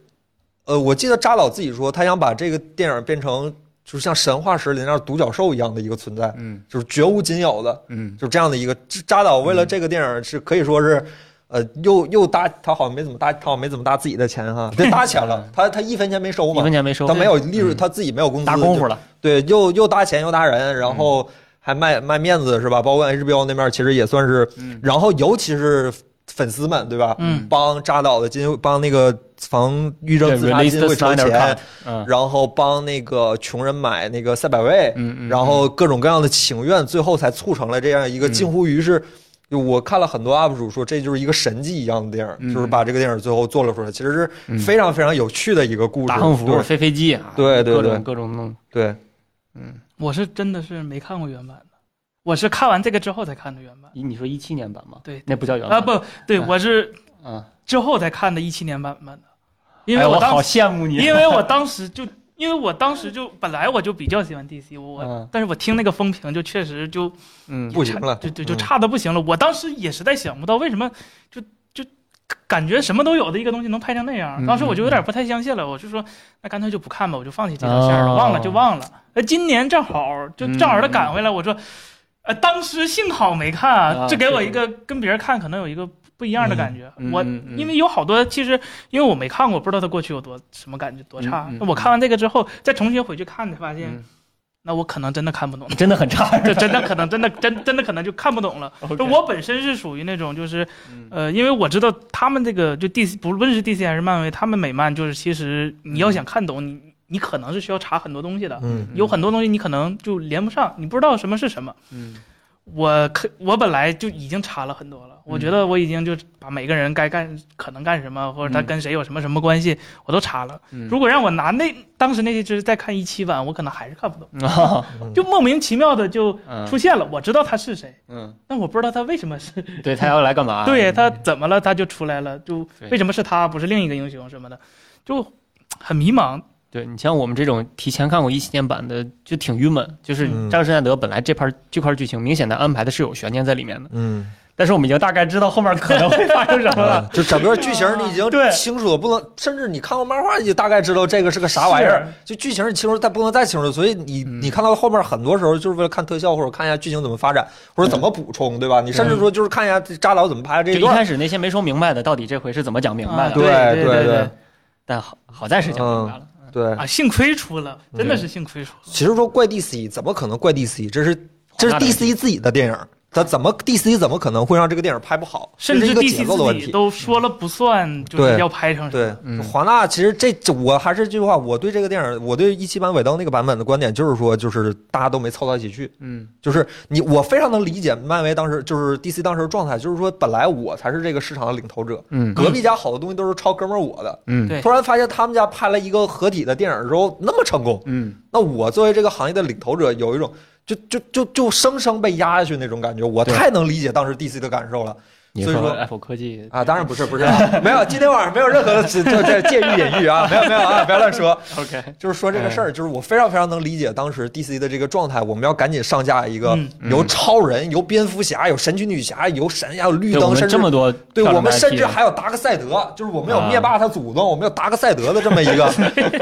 呃，我记得扎导自己说，他想把这个电影变成就是像神话石里那样独角兽一样的一个存在，嗯就是绝无仅有的。嗯就是这样的一个扎导，为了这个电影是可以说是，呃，又又搭他好像没怎么搭，他好像没怎么搭自己的钱哈，对，搭钱了，[LAUGHS] 他他一分钱没收一嘛，分钱没收，他没有利润，嗯他自己没有工资，搭功夫了。对，又又搭钱又搭人，然后还卖卖面子是吧？包括 HBO 那面其实也算是，嗯然后尤其是粉丝们对吧？嗯帮扎导的基金，帮那个防抑郁症自杀基金会筹钱然后帮那个穷人买那个赛百味，嗯嗯，然后各种各样的请愿，最后才促成了这样一个嗯近乎于是。就我看了很多 UP 主说，这就是一个神迹一样的电影，嗯。就是把这个电影最后做了出来，其实是嗯。非常非常有趣的一个故事。大横幅、对飞飞机啊，对对对。各种各种弄，对，嗯，我是真的是没看过原版的，我是看完这个之后才看的原版。你你说一七年版吗？对那不叫原版。啊，不对，嗯。我是啊，之后才看的一七年版本的，因哎我好为我当时，羡慕你，因为我当时 [LAUGHS] 就，因为我当时就本来我就比较喜欢 DC，我，嗯但是我听那个风评就确实就嗯不行了就就就嗯差的不行了。我当时也实在想不到为什么就就感觉什么都有的一个东西能拍成那样，嗯当时我就有点不太相信了，我就说那干脆就不看吧，我就放弃这条线了，哦忘了就忘了。呃，今年正好就嗯正好的赶回来，我说，呃，当时幸好没看啊啊，这给我一个跟别人看可能有一个。不一样的感觉，我嗯嗯。嗯因为有好多其实因为我没看过，不知道他过去有多什么感觉多差。我看完这个之后，再重新回去看，才发现，嗯。那我可能真的看不懂，真的很差，这真的可能真的真真的可能就看不懂了。[LAUGHS] 我本身是属于那种就是嗯。呃，因为我知道他们这个就 DC 不论是 DC 还是漫威，他们美漫就是其实你要想看懂，你你可能是需要查很多东西的，嗯。有很多东西你可能就连不上，你不知道什么是什么。嗯。我可我本来就已经查了很多了，我觉得我已经就把每个人该干可能干什么，或者他嗯跟谁有什么什么关系，我都查了。嗯如果让我拿那当时那些知识再看一期版，我可能还是看不懂，[LAUGHS] 啊就莫名其妙的就嗯出现了。我知道他是谁，嗯，但我不知道他为什么是。对他要来干嘛？[LAUGHS] 对他怎么了，他就出来了，就为什么是他，不是另一个英雄什么的，就很迷茫。对你像我们这种提前看过一七年版的，就挺郁闷。就是嗯扎克施耐德本来这盘这块剧情明显的安排的是有悬念在里面的，嗯，但是我们已经大概知道后面可能会发生什么了。[LAUGHS] 就整个剧情你已经清楚了，不能，甚至你看过漫画，你就大概知道这个是个啥玩意儿。就剧情你清楚，但不能再清楚，所以你嗯你看到后面很多时候就是为了看特效或者看一下剧情怎么发展，或者怎么补充，对吧？你甚至说就是看一下扎导怎么拍这就一。开始那些没说明白的，到底这回是怎么讲明白的？啊对对对对对但好好在是讲明白了。对啊，幸亏出了，真的是幸亏出了。其实说怪 DC，怎么可能怪 DC？这是这是 DC 自己的电影，他怎么 DC 怎么可能会让这个电影拍不好？甚至这是一个节 DC 自己奏的问题。都说了不算，就是要拍成什么。对，嗯华纳其实这这我还是这句话，我对这个电影，我对一七版尾灯那个版本的观点就是说，就是大家都没凑到一起去，嗯就是你我非常能理解漫威当时就是 DC 当时的状态，就是说本来我才是这个市场的领头者，嗯隔壁家好多东西都是抄哥们儿我的，嗯对突然发现他们家拍了一个合体的电影之后那么成功，嗯那我作为这个行业的领头者，有一种就就就就生生被压下去那种感觉，我太能理解当时 DC 的感受了。你说所以说 Apple 科技啊，当然不是不是，[LAUGHS] 没有，今天晚上没有任何的这这介入隐喻啊，没有没有啊，不要乱说。[LAUGHS] OK 就是说这个事儿，就是我非常非常能理解当时 DC 的这个状态，我们要赶紧上架一个嗯有超人、有蝙蝠侠、有神奇女侠、有神呀、有绿灯，甚至这么多对我们甚至还有达克赛德，就是我们有啊灭霸他祖宗，我们有达克赛德的这么一个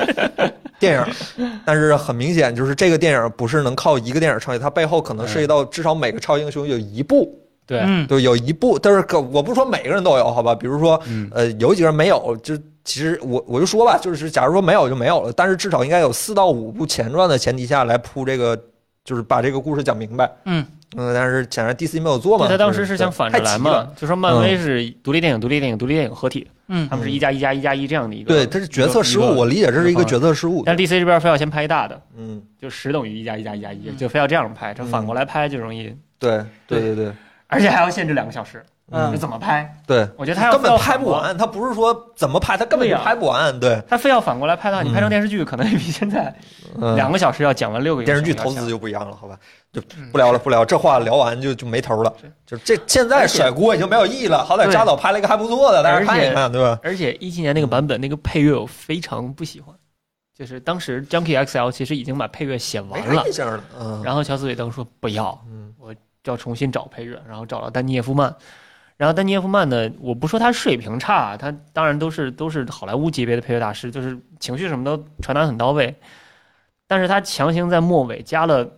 [LAUGHS] 电影。但是很明显，就是这个电影不是能靠一个电影撑起，它背后可能涉及到至少每个超英雄有一部，对有一部，但是可我不是说每个人都有，好吧？比如说，嗯呃，有几个人没有，就其实我我就说吧，就是假如说没有就没有了，但是至少应该有四到五部前传的前提下来铺这个，就是把这个故事讲明白。嗯嗯，但是显然 DC 没有做嘛，对他当时是想反着来嘛，就说漫威是独立电影、独立电影、独立电影合体，嗯他们是一加一加一加一这样的一个。对，他是决策失误，我理解这是一个决策失误。但 DC 这边非要先拍一大的，嗯，就十等于一加一加一加一，嗯就非要这样拍，这反过来拍就容易，对对对对而且还要限制两个小时，嗯这怎么拍？对，我觉得他要根本拍不完，他不是说怎么拍，他根本就拍不完。对，他非要反过来拍的话，你拍成电视剧可能也比现在嗯两个小时要讲完六个电视剧投资就不一样了，好吧？就不聊了，不聊，这话聊完就就没头了。就这现在甩锅已经没有意义了，好歹对扎导拍了一个还不错的，大家看一看，对吧？而且一七年那个版本那个配乐我非常不喜欢，就是当时 Junkie XL 其实已经把配乐写完了。嗯，然后乔斯韦登说不要，嗯我就要重新找配乐，然后找了丹尼耶夫曼。然后丹尼耶夫曼呢，我不说他水平差，他当然都是都是好莱坞级别的配乐大师，就是情绪什么都传达很到位。但是他强行在末尾加了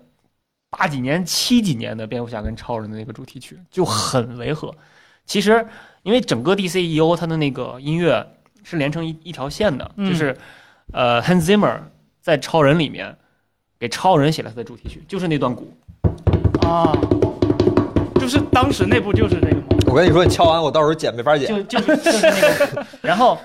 八几年、七几年的蝙蝠侠跟超人的那个主题曲，就很违和。其实因为整个 DCEO 它的那个音乐是连成一一条线的，嗯就是呃 Hans Zimmer 在超人里面给超人写了他的主题曲，就是那段鼓。啊，就是当时那部就是这个吗？我跟你说，你敲完我到时候剪没法剪。就就就是那个，然后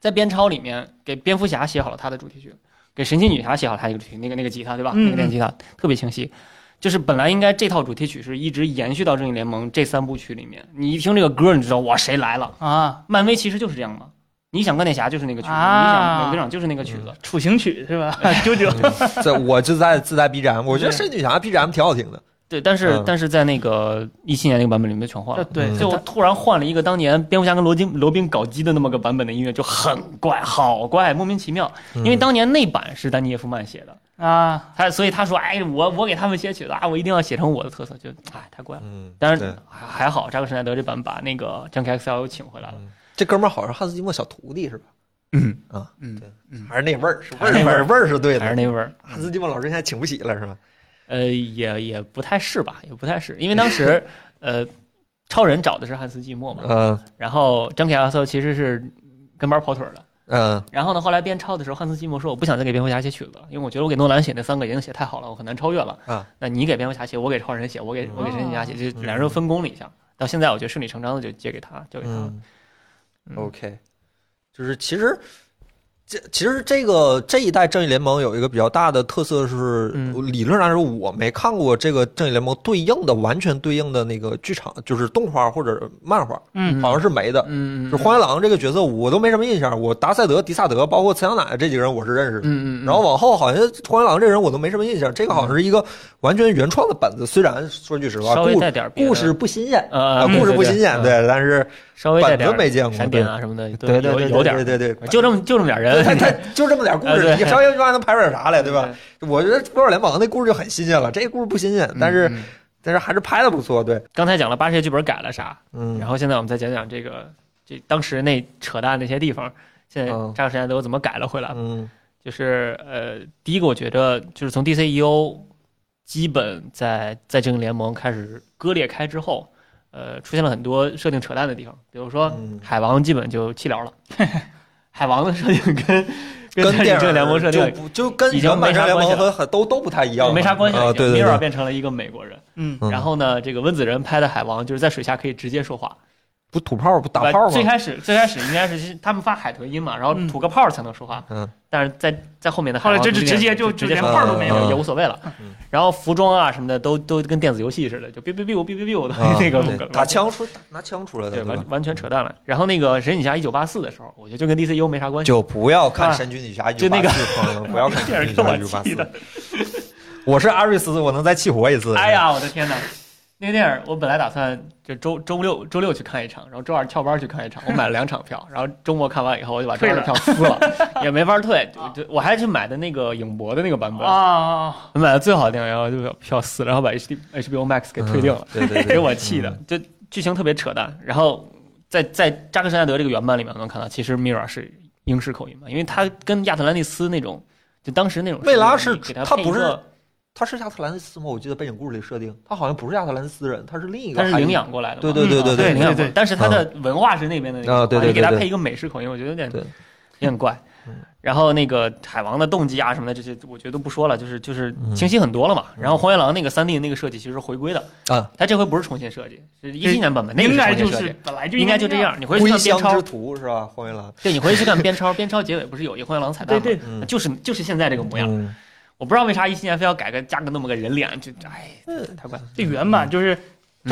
在编抄里面给蝙蝠侠写好了他的主题曲，给神奇女侠写好他一个主题曲，那个那个吉他对吧？嗯那个电吉他特别清晰。就是本来应该这套主题曲是一直延续到正义联盟这三部曲里面，你一听这个歌，你知道哇谁来了。啊，漫威其实就是这样嘛，你想钢铁侠就是那个曲子，啊你想美国队长就是那个曲子。处刑曲是吧？[LAUGHS] 啾啾，这我就在自带 BGM，我觉得神奇女侠 BGM 挺好听的。对，但是、嗯但是在那个一七年那个版本里面全换了。对，嗯就突然换了一个当年蝙蝠侠跟罗宾罗宾搞基的那么个版本的音乐，就很怪，好怪，莫名其妙。因为当年那版是丹尼耶夫曼写的，啊，他所以他说，哎，我我给他们写曲子啊，我一定要写成我的特色，就哎太怪了。嗯，但是还还好，扎克施耐德这版把那个 j a n k XL 又请回来了。这哥们儿好像是汉斯季默小徒弟是吧？嗯啊，嗯对嗯，还是那味儿，是味儿味儿儿味儿是对的。还是那味儿。汉斯季默老师现在请不起了是吧？呃，也也不太是吧，也不太是，因为当时 [LAUGHS] 呃，超人找的是汉斯季默嘛，嗯然后张凯阿瑟其实是跟班跑腿儿的。嗯然后呢，后来编超的时候，汉斯季默说我不想再给蝙蝠侠写曲子了，因为我觉得我给诺兰写那三个已经写太好了，我很难超越了。啊，那你给蝙蝠侠写，我给超人写，我给我给神奇女侠写，就两人分工了一下。到现在我觉得顺理成章的就借给他，交给他了。嗯嗯，OK，就是其实。这其实这个这一代正义联盟有一个比较大的特色是，嗯理论上来说我没看过这个正义联盟对应的完全对应的那个剧场，就是动画或者漫画，嗯好像是没的。嗯，就荒原狼这个角色我都没什么印象，我达赛德、迪萨德，包括慈祥奶这几个人我是认识的。嗯嗯，然后往后好像荒原狼这人我都没什么印象，这个好像是一个完全原创的本子，虽然说句实话，稍微故故事不新鲜，呃啊，故事不新鲜，嗯对，但是本稍微带点子没见过，闪点啊什么的，对对对有点，对对对，就这么就这么点人，他他就这么点故事，你稍微就还能拍出点啥来，对吧？？我觉得《怪兽联盟》那故事就很新鲜了，这故事不新鲜，但是但是还是拍的不错，对，刚才讲了八十页剧本改了啥，嗯，然后现在我们再讲讲这个这当时那扯淡那些地方，现在嗯扎克施耐德怎么改了回来。嗯就是呃，第一个我觉得就是从 DCEO 基本在在正义联盟开始割裂开之后，呃，出现了很多设定扯淡的地方，比如说嗯海王基本就弃疗了，[LAUGHS] 海王的设定跟 [LAUGHS] 跟电影联盟设定就不就跟已经原版没啥联盟关系了。和和都都不太一样了，没啥关系了啊，已经对对 Mira 对，变成了一个美国人，嗯。嗯。然后呢，这个温子仁拍的海王就是在水下可以直接说话，不吐泡不打泡吗？最开始最开始应该是他们发海豚音嘛，然后嗯吐个泡才能说话。嗯，但是在在后面的海后来就是直接就直接连泡都没有嗯也无所谓了嗯。然后服装啊什么的都都跟电子游戏似的，就 biu biu biu biu biu biu 的啊那个对打枪出拿枪出来的，对，完？完全扯淡了。然后那个神奇女侠一九八四的时候，我觉得就跟 DCU 没啥关系。就不要看啊神奇女侠一就那个朋友们 [LAUGHS] 不要看神奇侠一九八四。我是阿瑞斯，我能再气活一次。哎，呀，我的天哪！那个电影我本来打算就周周六周六去看一场，然后周二翘班去看一场。我买了两场票，然后周末看完以后，我就把周二的票撕了，[LAUGHS] 也没法退。就就我还去买的那个影博的那个版本，啊，我买的最好的电影，然后就把票撕了，然后把 H D HBO Max 给退订了。嗯。对对对，[LAUGHS] 给我气的嗯，就剧情特别扯淡。然后在在扎克施奈德这个原版里面，我能看到，其实 Mira 是英式口音嘛，因为他跟亚特兰蒂斯那种，就当时那种贝拉是给他他不是他是亚特兰蒂斯吗？我记得背景故事里设定，他好像不是亚特兰蒂斯人，他是另一个。他是领养过来的嘛，对对对对对领养过对对但是他的文化是那边的那个，啊对对对对你给他配一个美式口音，我觉得有点有点怪嗯。然后那个海王的动机啊什么的，这些我觉得都不说了，就是就是嗯清晰很多了嘛。然后荒原狼那个三 D 那个设计其实是回归的啊，他这回不是重新设计，是一七年版本，那个应该重新设计就是。本来就应该就这样，你回去归看边超是吧？荒原狼。对你回去看边超，边超结尾不是有一个荒原狼彩蛋吗？对对，嗯就是就是现在这个模样。嗯我不知道为啥一七年非要改个加个那么个人脸，就哎太怪了。这原版就是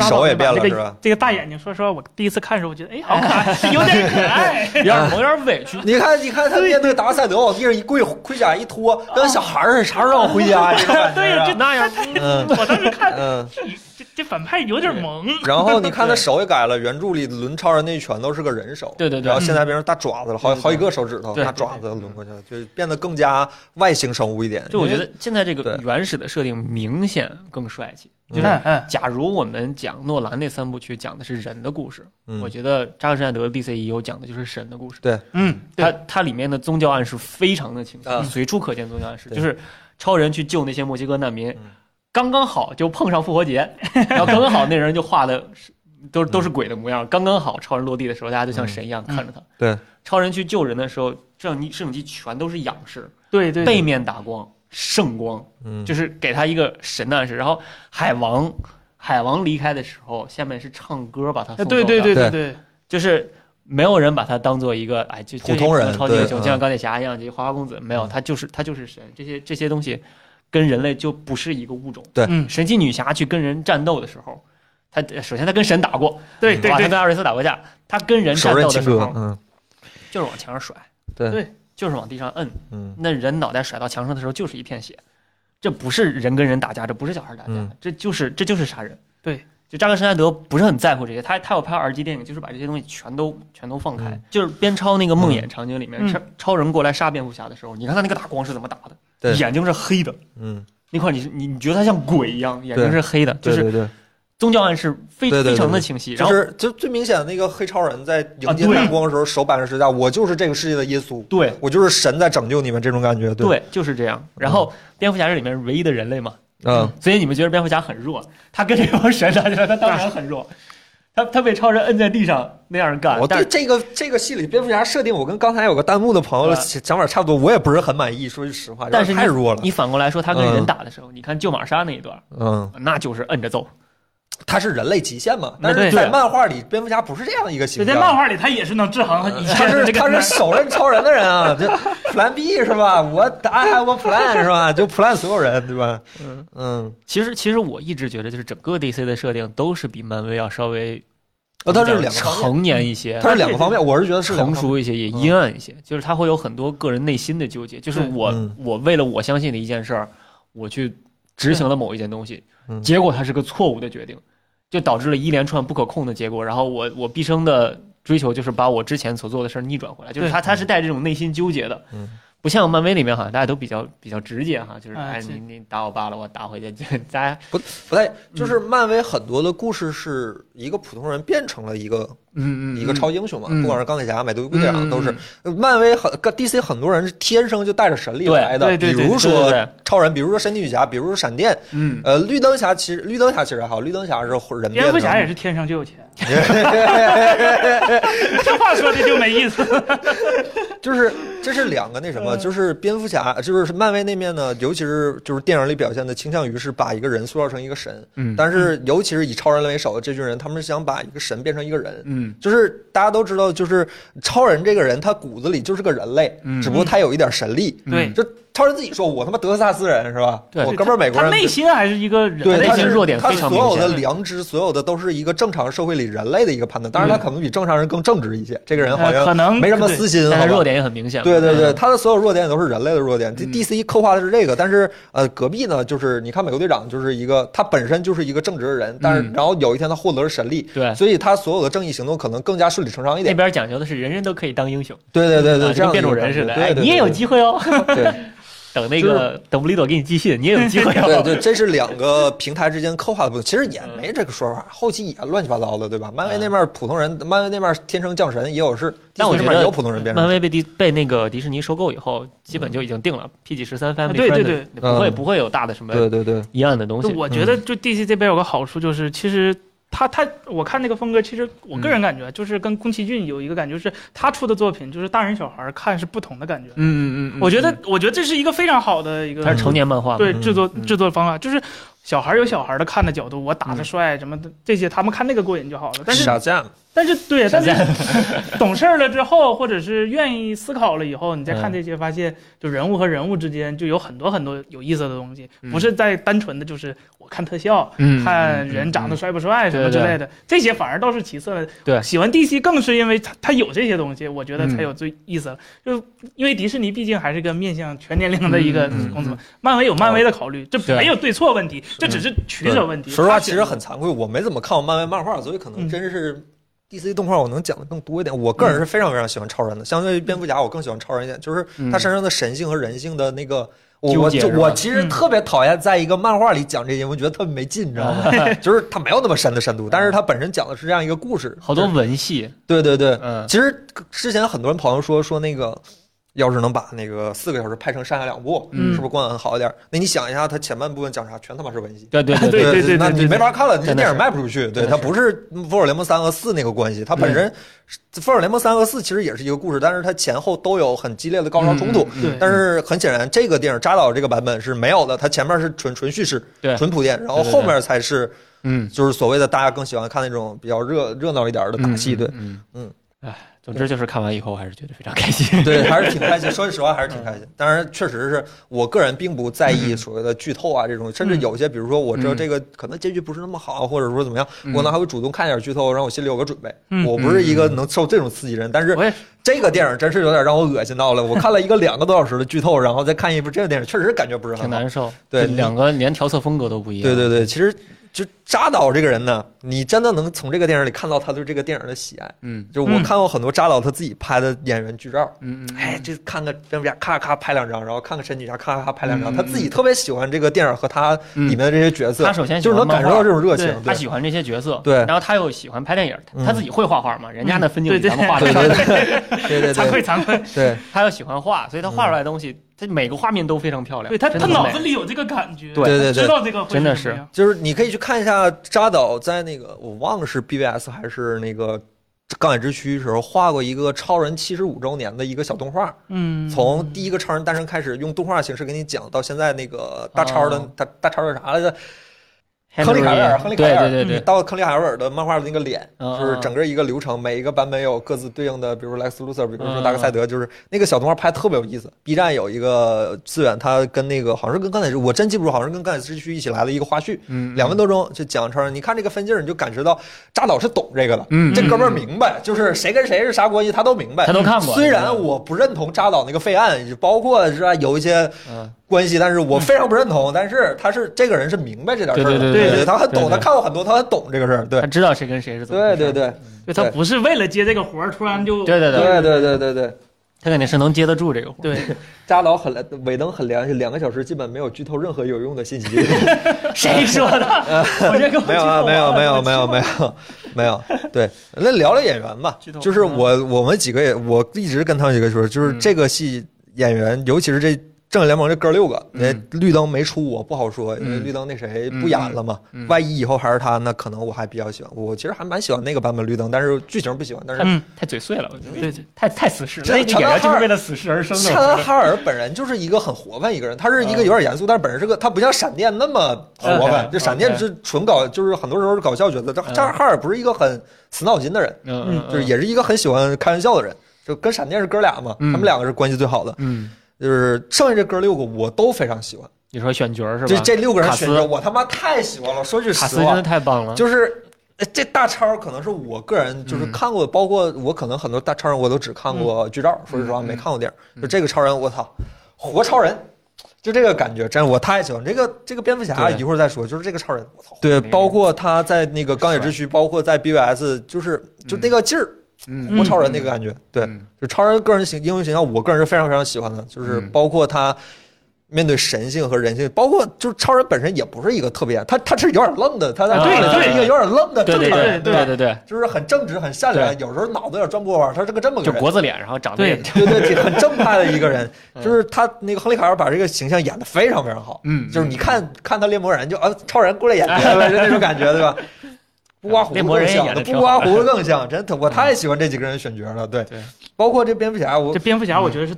手也宝这把这变了是吧个这个大眼睛，说实话，我第一次看的时候，我觉得哎，好可爱，[LAUGHS] 有点可爱。有点萌，有点委屈。[LAUGHS] 你看，你看他面对达克赛德往地上一跪，盔甲一脱，跟小孩儿似的，啥时候让我回家？这种感觉对呀，那样，嗯我当时看嗯。反派有点萌。[LAUGHS] 然后你看他手也改了，原著里抡超人那一拳头是个人手，对对对然后现在变成大爪子了，好好几个手指头，大爪子抡过去了，就变得更加外星生物一点。就我觉得现在这个原始的设定明显更帅气。就是假如我们讲诺兰那三部曲讲的是人的故事，嗯我觉得扎克施耐德的 DCEU 讲的就是神的故事。对嗯，它对，它里面的宗教暗示非常的清晰，啊随处可见宗教暗示，就是超人去救那些墨西哥难民嗯，刚刚好就碰上复活节，[LAUGHS] 然后刚刚好那人就画的是都都是鬼的模样，刚刚好超人落地的时候，大家就像神一样看着他。对，超人去救人的时候，摄像机摄影机全都是仰视，对对，背面打光，圣光，嗯，就是给他一个神的暗示。然后海王，海王离开的时候，下面是唱歌把他送走的，哎对对对对对对，就是没有人把他当做一个哎，就就普通人超级英雄，就像钢铁侠一样，就花花公子，没有，嗯。他就是他就是神。这些这些东西跟人类就不是一个物种。对。嗯，神奇女侠去跟人战斗的时候，她首先她跟神打过，对？对对她跟艾瑞斯打过架，她跟人战斗的时候嗯，就是往墙上甩，对。对就是往地上摁。嗯。那人脑袋甩到墙上的时候就是一片血，这不是人跟人打架，这不是小孩打架，嗯。这就是这就是杀人。对，就扎克施奈德不是很在乎这些，他他要拍 R 级电影，就是把这些东西全都全都放开。嗯就是边超那个梦魇场景里面，嗯超超人过来杀蝙蝠侠的时候，你看他那个打光是怎么打的，对眼睛是黑的，嗯，那块你你你觉得他像鬼一样，眼睛是黑的，就是对对对，宗教暗示非对对对非常的清晰。然后就是就最明显的那个黑超人在迎接啊对大光的时候，手摆着十字架，我就是这个世界的耶稣，对我就是神在拯救你们这种感觉，对，对，就是这样。然后蝙蝠侠是里面唯一的人类嘛，嗯，所以你们觉得蝙蝠侠很弱，他跟这帮神打起来，他当然很弱。他他被超人摁在地上那样干，我这个这个戏里蝙蝠侠设定，我跟刚才有个弹幕的朋友啊想法差不多，我也不是很满意，说句实话，但是太弱了，你反过来说，他跟人嗯。打的时候，你看救玛莎那一段，嗯，那就是摁着揍。他是人类极限嘛，但是在漫画里，蝙蝠侠不是这样的一个形对，象，在漫画里他也是能制衡一切他是他是手刃超人的人啊，[LAUGHS] 这 Plan B 是吧？我 I have a plan 是吧？就 plan 所有人对吧？嗯，嗯，其实其实我一直觉得，就是整个 DC 的设定都是比漫威要稍微呃，它是两个，成年一些，它是两个方面，我是觉得是成熟一些，也阴暗一些。就是他会有很多个人内心的纠结，就是我嗯。我为了我相信的一件事儿，我去执行了某一件东西，嗯。结果它是个错误的决定，就导致了一连串不可控的结果。然后我我毕生的追求就是把我之前所做的事儿逆转回来，就是他他是带这种内心纠结的。嗯不像漫威里面好像大家都比较比较直接哈，就是哎你你打我爸了，我打回去，就 [LAUGHS] 大家不不太，就是漫威很多的故事是一个普通人变成了一个嗯嗯一个超英雄嘛，嗯。不管是钢铁侠、美队队长嗯嗯都是。漫威很跟 DC 很多人是天生就带着神力来的，对对对比如说超人，比如说神奇女侠，比如说闪电，嗯，呃，绿灯侠其实绿灯侠其实还好，绿灯侠是人变的。蝙蝠侠也是天生就有钱，[LAUGHS] [LAUGHS] 这话说的就没意思。[LAUGHS] 就是这是两个那什么，嗯。就是蝙蝠侠，就是漫威那面呢，尤其是就是电影里表现的，倾向于是把一个人塑造成一个神，嗯。但是尤其是以超人为首的这群人，他们是想把一个神变成一个人。嗯就是大家都知道，就是超人这个人，他骨子里就是个人类，嗯。只不过他有一点神力。对。嗯就超人自己说：“我他妈德克萨斯人是吧？对我哥们儿美国他人。”内心还是一个人，对，他是内心弱点非常他所有的良知，所有的都是一个正常社会里人类的一个判断。当然，他可能比正常人更正直一些。这个人好像呃可能没什么私心，好吧但是弱点也很明显。对对对，嗯他的所有弱点也都是人类的弱点。这嗯 DC 刻画的是这个，但是呃，隔壁呢，就是你看美国队长就是一个，他本身就是一个正直的人，但是嗯然后有一天他获得了神力，对，所以他所有的正义行动可能更加顺理成章一点那。边讲究的是人人都可以当英雄，对对对对，啊就跟变种人似的，你也有机会哦。对等那个等布里多给你寄信，你也有机会哦。对 [LAUGHS] 对，这是两个平台之间刻画的不同。其实也没这个说法，后期也乱七八糟的，对吧？漫威那边普通人，漫威那边天生降神也有是，但我 DC 觉得那边也有普通人变成。漫威被迪被那个迪士尼收购以后，基本就已经定了 PG 十三 Family 对对对不会嗯不会有大的什么对对对，一样的东西。我觉得，就 DC 这边有个好处就是，其实他他我看那个风格，其实我个人感觉就是跟宫崎骏有一个感觉，就是他出的作品，就是大人小孩看是不同的感觉。嗯嗯嗯，我觉得，我觉得这是一个非常好的一个他是成年漫画对制作嗯。制作方法，就是小孩有小孩的看的角度，我打的嗯。帅什么的这些，他们看那个过瘾就好了。但是但是对，但是懂事儿了之后，或者是愿意思考了以后，你再看嗯这些，发现就人物和人物之间就有很多很多有意思的东西，嗯不是在单纯的就是我看特效，嗯看人长得帅不帅什么之类的，这些反而倒是其次了。对喜欢 DC 更是因为它它有这些东西，我觉得才嗯有最意思了。就因为迪士尼毕竟还是个面向全年龄的一个公司嘛，漫威有漫威的考虑，这没有对错问题，这只是取舍问题。说实话，其实很惭愧，我没怎么看过漫威漫画，所以可能嗯真是 DC 动画我能讲的更多一点。我个人是非常非常喜欢超人的，相对于蝙蝠侠，我更喜欢超人一点，就是他身上的神性和人性的那个。我我就我其实特别讨厌在一个漫画里讲这些，我觉得特别没劲，你知道吗？[LAUGHS] 就是他没有那么深的深度，但是他本身讲的是这样一个故事，好多文戏，对对对。嗯其实之前很多人朋友说说那个，要是能把那个四个小时拍成上下两部，嗯。是不是观感好一点？那你想一下，它前半部分讲啥，全他妈是文戏。对对对对对对那你没法看了，你这电影卖不出去。对，它不是《复仇者联盟三》和四那个关系，它本身《复仇者联盟三》和四其实也是一个故事，但是它前后都有很激烈的高潮冲突。嗯但是很显然，这个电影扎导这个版本是没有的，它前面是纯纯叙事、对。纯铺垫，然后后面才是嗯。就是所谓的大家更喜欢看那种比较热热闹一点的打戏。对，嗯。嗯，哎，总之就是看完以后还是觉得非常开心。对，还是挺开心。[LAUGHS] 说句实话，还是挺开心。当然，确实是我个人并不在意所谓的剧透啊这种，甚至有些，比如说我知道嗯这个可能结局不是那么好，或者说怎么样，嗯我可能还会主动看一点剧透，让我心里有个准备。嗯我不是一个能受这种刺激人，但是这个电影真是有点让我恶心到了。我看了一个两个多小时的剧透，然后再看一部这个电影，确实感觉不是很好。挺难受，对两个连调色风格都不一样。对对对，其实就扎导这个人呢，你真的能从这个电影里看到他对这个电影的喜爱。嗯。就我嗯看过很多扎导他自己拍的演员剧照，嗯嗯，哎，这看个蝙蝠侠，咔咔拍两张，然后看个神奇侠，咔咔拍两张。嗯他自己特别喜欢这个电影和他嗯里面的这些角色，他首先就是能感受到这种热情对。对。他喜欢这些角色，对。然后他又喜欢拍电影，嗯。他自己会画画嘛，人家那分镜对对比咱们画的对对对对 [LAUGHS] 惭对愧惭愧，对，他又喜欢画，所以他画出来的东西，他每个画面都非常漂亮。对他他脑子里有这个感觉，对对对对知道这个会真的是。就是你可以去看一下扎导在那个我忘了是 BVS 还是那个钢铁之躯时候画过一个超人七十五周年的一个小动画，嗯，从第一个超人诞生开始，用动画形式给你讲到现在那个大超的哦。大大超是啥来着？亨利凯维尔，亨利凯维尔，对对对对，到亨利凯维尔的漫画的那个脸，嗯就是整个一个流程，每一个版本有各自对应的，比如说 Lex Luthor，比如说嗯达克赛德，就是那个小动画拍得特别有意思。B 站有一个资源，它跟那个好像是跟钢铁之，我真记不住，好像是跟钢铁之躯一起来的一个花絮，嗯，两分多钟就讲超人。你看这个分镜，你就感觉到扎导是懂这个的，嗯这哥们儿明白，就是谁跟谁是啥关系，他都明白，他都看过。虽然我不认同扎导那个废案，包括是吧有一些嗯关系，但是我非常不认同。但是他是这个人是明白这点事儿的，对对对对他很懂，对对他看过很多，他很懂这个事儿，对他，知道谁跟谁是怎么。对对对对他不是为了接这个活儿，突然就对对对，对对对对对。他肯定是能接得住这个活。对，[LAUGHS] 扎导很尾灯很良心，两个小时基本没有剧透任何有用的信息。[LAUGHS] 谁说的？[LAUGHS] 我这个没有啊，没有没有没有没有没有。对，那聊聊演员吧剧透，就是我我们几个也，我一直跟他们几个说，就是嗯这个戏演员，尤其是这。正义联盟这哥六个，嗯那绿灯没出，我不好说，因为嗯绿灯那谁不演了嘛。嗯嗯万一以后还是他，那可能我还比较喜欢。我其实还蛮喜欢那个版本绿灯，但是剧情不喜欢。但是嗯，太嘴碎了，我觉得对对，太太死侍了。这那个演员就是为了死侍而生查的。德哈尔本人就是一一个很活泛一个人，他是一个有点严肃，但是本人是个他不像闪电那么活泛，嗯就闪电是纯搞，就是很多时候是搞笑角色。这嗯查德哈尔不是一个很死脑筋的人，嗯嗯，就是也是一个很喜欢开玩笑的人，就跟闪电是哥俩嘛，嗯他们两个是关系最好的。嗯，就是剩下这哥六个我都非常喜欢，你说选角是吧？这这六个人选角我他妈太喜欢了。说句实话卡斯真的，太棒了。就是呃这大超可能是我个人就是嗯看过，包括我可能很多大超人我都只看过剧照，说实话嗯没看过电影。嗯就这个超人，我操，活超人，就这个感觉，真我太喜欢这个这个蝙蝠侠，一会儿再说，就是这个超人，我操，对，包括他在那个钢铁之躯，包括在 BVS，就是就那个劲儿，嗯活超人那个感觉，对，嗯就超人个人形英雄形象，我个人是非常非常喜欢的，就是嗯包括他。面对神性和人性，包括就是超人本身也不是一个特别，他他是有点愣的，他在啊这里对是一个有点愣的对对正常人，对对？对，就是很正直、很善良，有时候脑子有点转不过弯，他是个这么个人。就国字脸，然后长得也对对对，挺很正派的一个人，[LAUGHS] 嗯就是他那个亨利卡尔把这个形象演得非常非常好，嗯就是你看看他猎魔人就啊，超人过来演 [LAUGHS] 就那种感觉，对吧？不刮胡子不刮胡子更像，真的，我 [LAUGHS] 太喜欢这几个人选角了，对对，包括这蝙蝠侠，我这蝙蝠侠我觉得是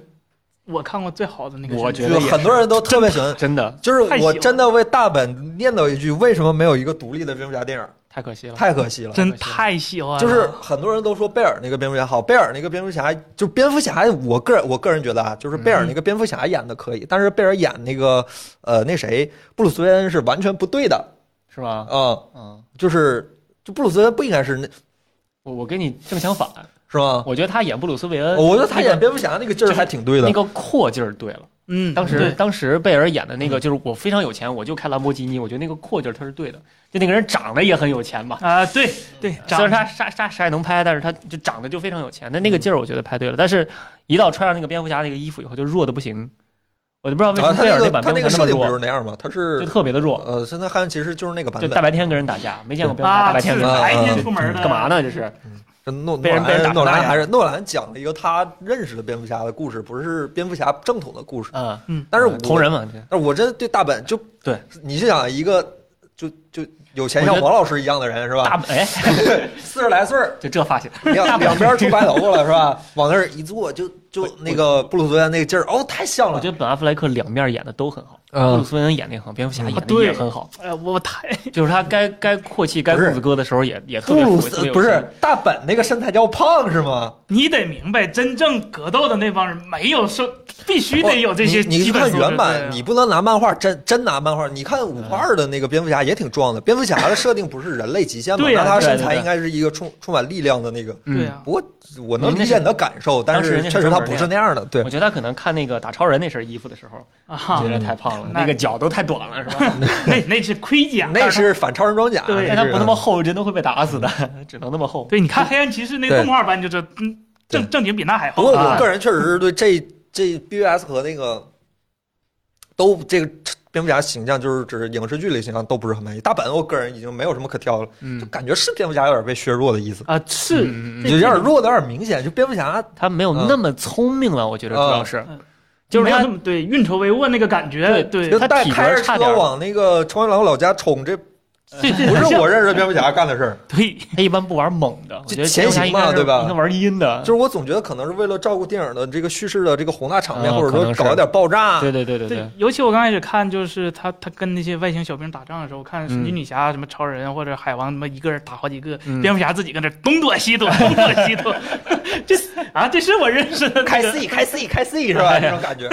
我看过最好的那个，我觉得很多人都特别喜欢，真的就是我真的为大本念叨一句，为什么没有一个独立的蝙蝠侠电影？太可惜了。太可惜了，真太喜欢了，就是很多人都说贝尔那个蝙蝠侠好，贝尔那个蝙蝠侠就蝙蝠侠，我个人我个人觉得啊，就是贝尔那个蝙蝠侠演的可以，但是贝尔演那个呃那谁布鲁斯韦恩是完全不对的，是吧？嗯，嗯，就是就布鲁斯韦恩不应该是那我我跟你正相反，是吗？我觉得他演布鲁斯韦恩，我觉得他演蝙蝠侠那个劲儿还挺对的那，个阔劲儿对了。嗯，当时对当时贝尔演的那个就是我非常有钱，我就开兰博基尼，我觉得那个阔劲儿他是对的。就那个人长得也很有钱嘛，啊，对对，虽长然他啥啥啥也能拍，但是他就长得就非常有钱，那那个劲儿我觉得拍对了。但是，一到穿上那个蝙蝠侠那个衣服以后，就弱的不行。我就不知道为什啊，么贝尔他那个版蝙蝠他那个设定不侠那么弱，是那样吗？他就是特别的弱，呃，现在汉其实就是那个版本就大，白天跟人打架，没见过蝙蝠侠大啊，白天跟人打是白天出门的，干嘛？呢？这是这诺被诺人被人打成那样兰诺兰还是诺兰讲了一个他认识的蝙蝠侠的故事，不是蝙蝠侠正统的故事。嗯，但是我同人嘛，对但是我真的对大本就对，你是想一个就就有钱像王老师一样的人是吧？大哎，[LAUGHS] 四十来岁儿，就这发型，两两边出白头发了是吧？往那儿一坐，就就那个布鲁斯韦恩那个劲儿，哦，太像了。我觉得本阿弗莱克两面演的都很好，布嗯鲁斯韦恩演的也很好，蝙蝠侠演的对也很好，哎呀，我太 [LAUGHS] 就是他该该阔气、该公子哥的时候也也特布鲁别特别有斯不是大本那个身材叫胖是吗？你得明白，真正格斗的那帮人没有说必须得有这些哦你你看原版，啊你不能拿漫画真真拿漫画。你看五画二的那个蝙蝠侠也挺壮的，蝙蝠侠的设定不是人类极限吗？那他身材应该是一个充充满力量的那个。对啊，不过我能理解你的感受，但是确实他不是那样的。对我，觉得他可能看那个打超人那身衣服的时候，啊觉，得太胖了，那那个脚都太短了，是吧？[LAUGHS] 那那是盔甲，那是反超人装甲。对但他不那么么厚，人都会被打死的，[LAUGHS] 只能那么厚。对，你看黑暗骑士那个动画版，就这嗯正正经比那还厚。不过我啊个人确实是对这这 BVS 和那个都这个蝙蝠侠形象，就是指影视剧里形象都不是很满意。大本我个人已经没有什么可挑了，就嗯，感觉是蝙蝠侠有点被削弱的意思，啊，是有点弱的有点明显。就蝙蝠侠他没有那么聪明了，我觉得主要是嗯，就是他没有那么对运筹帷幄那个感觉，对对就带他体格开着车差点儿往那个冲阳老老家冲，这对对，不是我认识的蝙蝠侠干的事儿。对，他一般不玩猛的，我觉得前行嘛对吧应该玩阴的，就是我总觉得可能是为了照顾电影的这个叙事的这个宏大场面，嗯或者说搞一点爆炸。对对对对对，尤其我刚开始看，就是他他跟那些外星小兵打仗的时候，我看神奇女侠、什么超人或者海王，他妈一个人打好几个，嗯蝙蝠侠自己跟那东躲西躲，东躲西躲，[LAUGHS] 这啊，这是我认识的开那个 C 开 C 开 C 是吧？[LAUGHS] 这种感觉，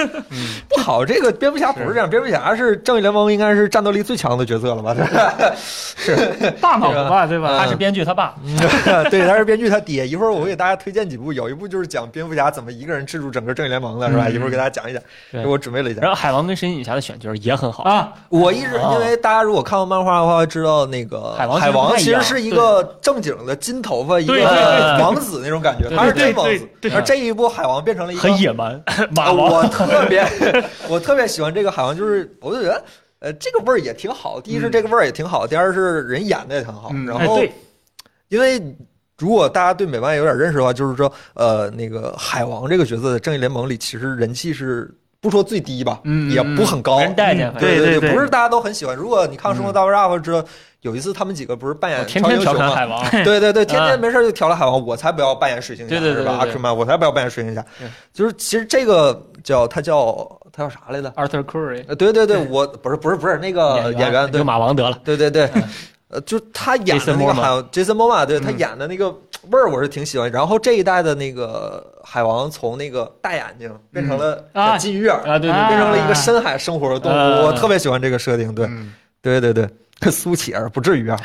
不好。这个蝙蝠侠不是这样，蝙蝠侠是正义联盟应该是战斗力最强的角色了吧？大脑子吧，对吧？他是编剧他爸，[LAUGHS] 对，他是编剧他爹。一会儿我会给大家推荐几部，有一部就是讲蝙蝠侠怎么一个人制住整个正义联盟的，是吧？嗯一会儿给大家讲一讲。对我准备了一下然。后海王跟神奇女侠的选角也很好，啊，我一直哦因为大家如果看过漫画的话，知道那个海王海王其其实是一个正经的金头发一个王子那种感觉，他是真王子。对而这一部海王变成了一个很野蛮，啊，[LAUGHS] 马王我特别我特别喜欢这个海王，就是我就觉得呃这个味儿也挺好。第一是这个味儿也挺好，第二是人演的也挺好。嗯然后因为如果大家对美漫有点认识的话，就是说呃那个海王这个角色在正义联盟里其实人气是不说最低吧，嗯也不很高。对对对不是大家都很喜欢。如果你看《生活大爆炸》，会知道有一次他们几个不是扮演天天调超英雄吗？侃海王，对对对，天啊天没事就调了海王，我才不要扮演水行侠，对对对是吧？阿克曼，我才不要扮演水行侠。就是其实这个叫他叫他叫啥来着？Arthur Curry 呃，对对对对，我不是不是不是那个演员，对。就马王得了，对对对。嗯，呃，就他演的那个海王 Jason Momoa，对他嗯。演的那个味儿，我是挺喜欢。然后这一代的那个海王从那个大眼睛变成了啊。金鱼眼儿，啊，对对变成了一个深海生活的动啊物，我特别喜欢这个设定。对。嗯。对对对，[LAUGHS] 苏乞儿不至于啊，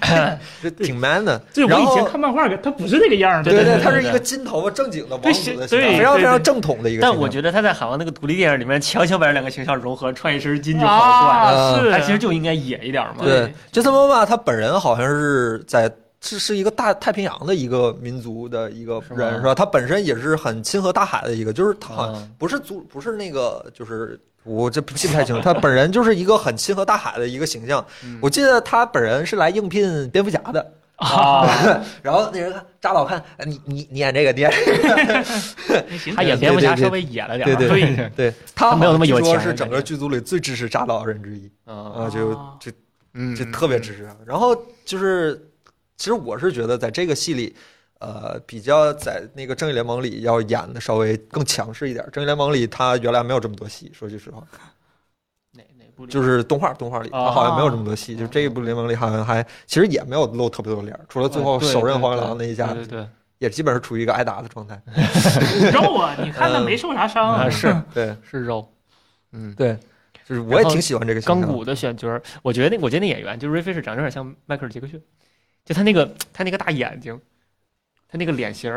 [LAUGHS] [LAUGHS] 这挺 man 的。对我以前看漫画，他不是这个样儿的，对对他是一个金头发正经的王子的形象，对非常非常正统的一个。但我觉得他在海王那个独立电影里面强行把这两个形象融合，穿一身金就好是，帅，他其实就应该野一点嘛。对，杰森·莫玛他本人好像是在是是一个大太平洋的一个民族的一个人是吧？他本身也是很亲和大海的一个，就是他好像嗯不是族不是那个就是。我这不记不太清楚，他本人就是一个很亲和大海的一个形象。嗯。我记得他本人是来应聘蝙蝠侠的，啊，[LAUGHS] 然后那人看扎导看，哎你你你演这个，你演这个，[LAUGHS] 他演蝙蝠侠稍微野了点，对对对对，[LAUGHS] 他他没有那么有好像据说钱是整个剧组里最支持扎导的人之一啊，啊，就啊就嗯，就特别支持他。然后就是，其实我是觉得在这个戏里，呃，比较在那个正义联盟里要演的稍微更强势一点。正义联盟里他原来没有这么多戏，说句实话，哪哪部就是动画动画里啊他好像没有这么多戏。就这一部联盟里好像还其实也没有露特别多脸儿，除了最后对手刃黄对鼠狼那一下，对对对，也基本是处于一个挨打的状态。肉啊！你看他没受啥伤啊是 [LAUGHS] 对是肉，嗯。对，就是我也挺喜欢这个。钢骨的选角，我觉得那我觉得那演员就是瑞菲是长得有点像迈克尔杰克逊，就他那个他那个大眼睛，他那个脸型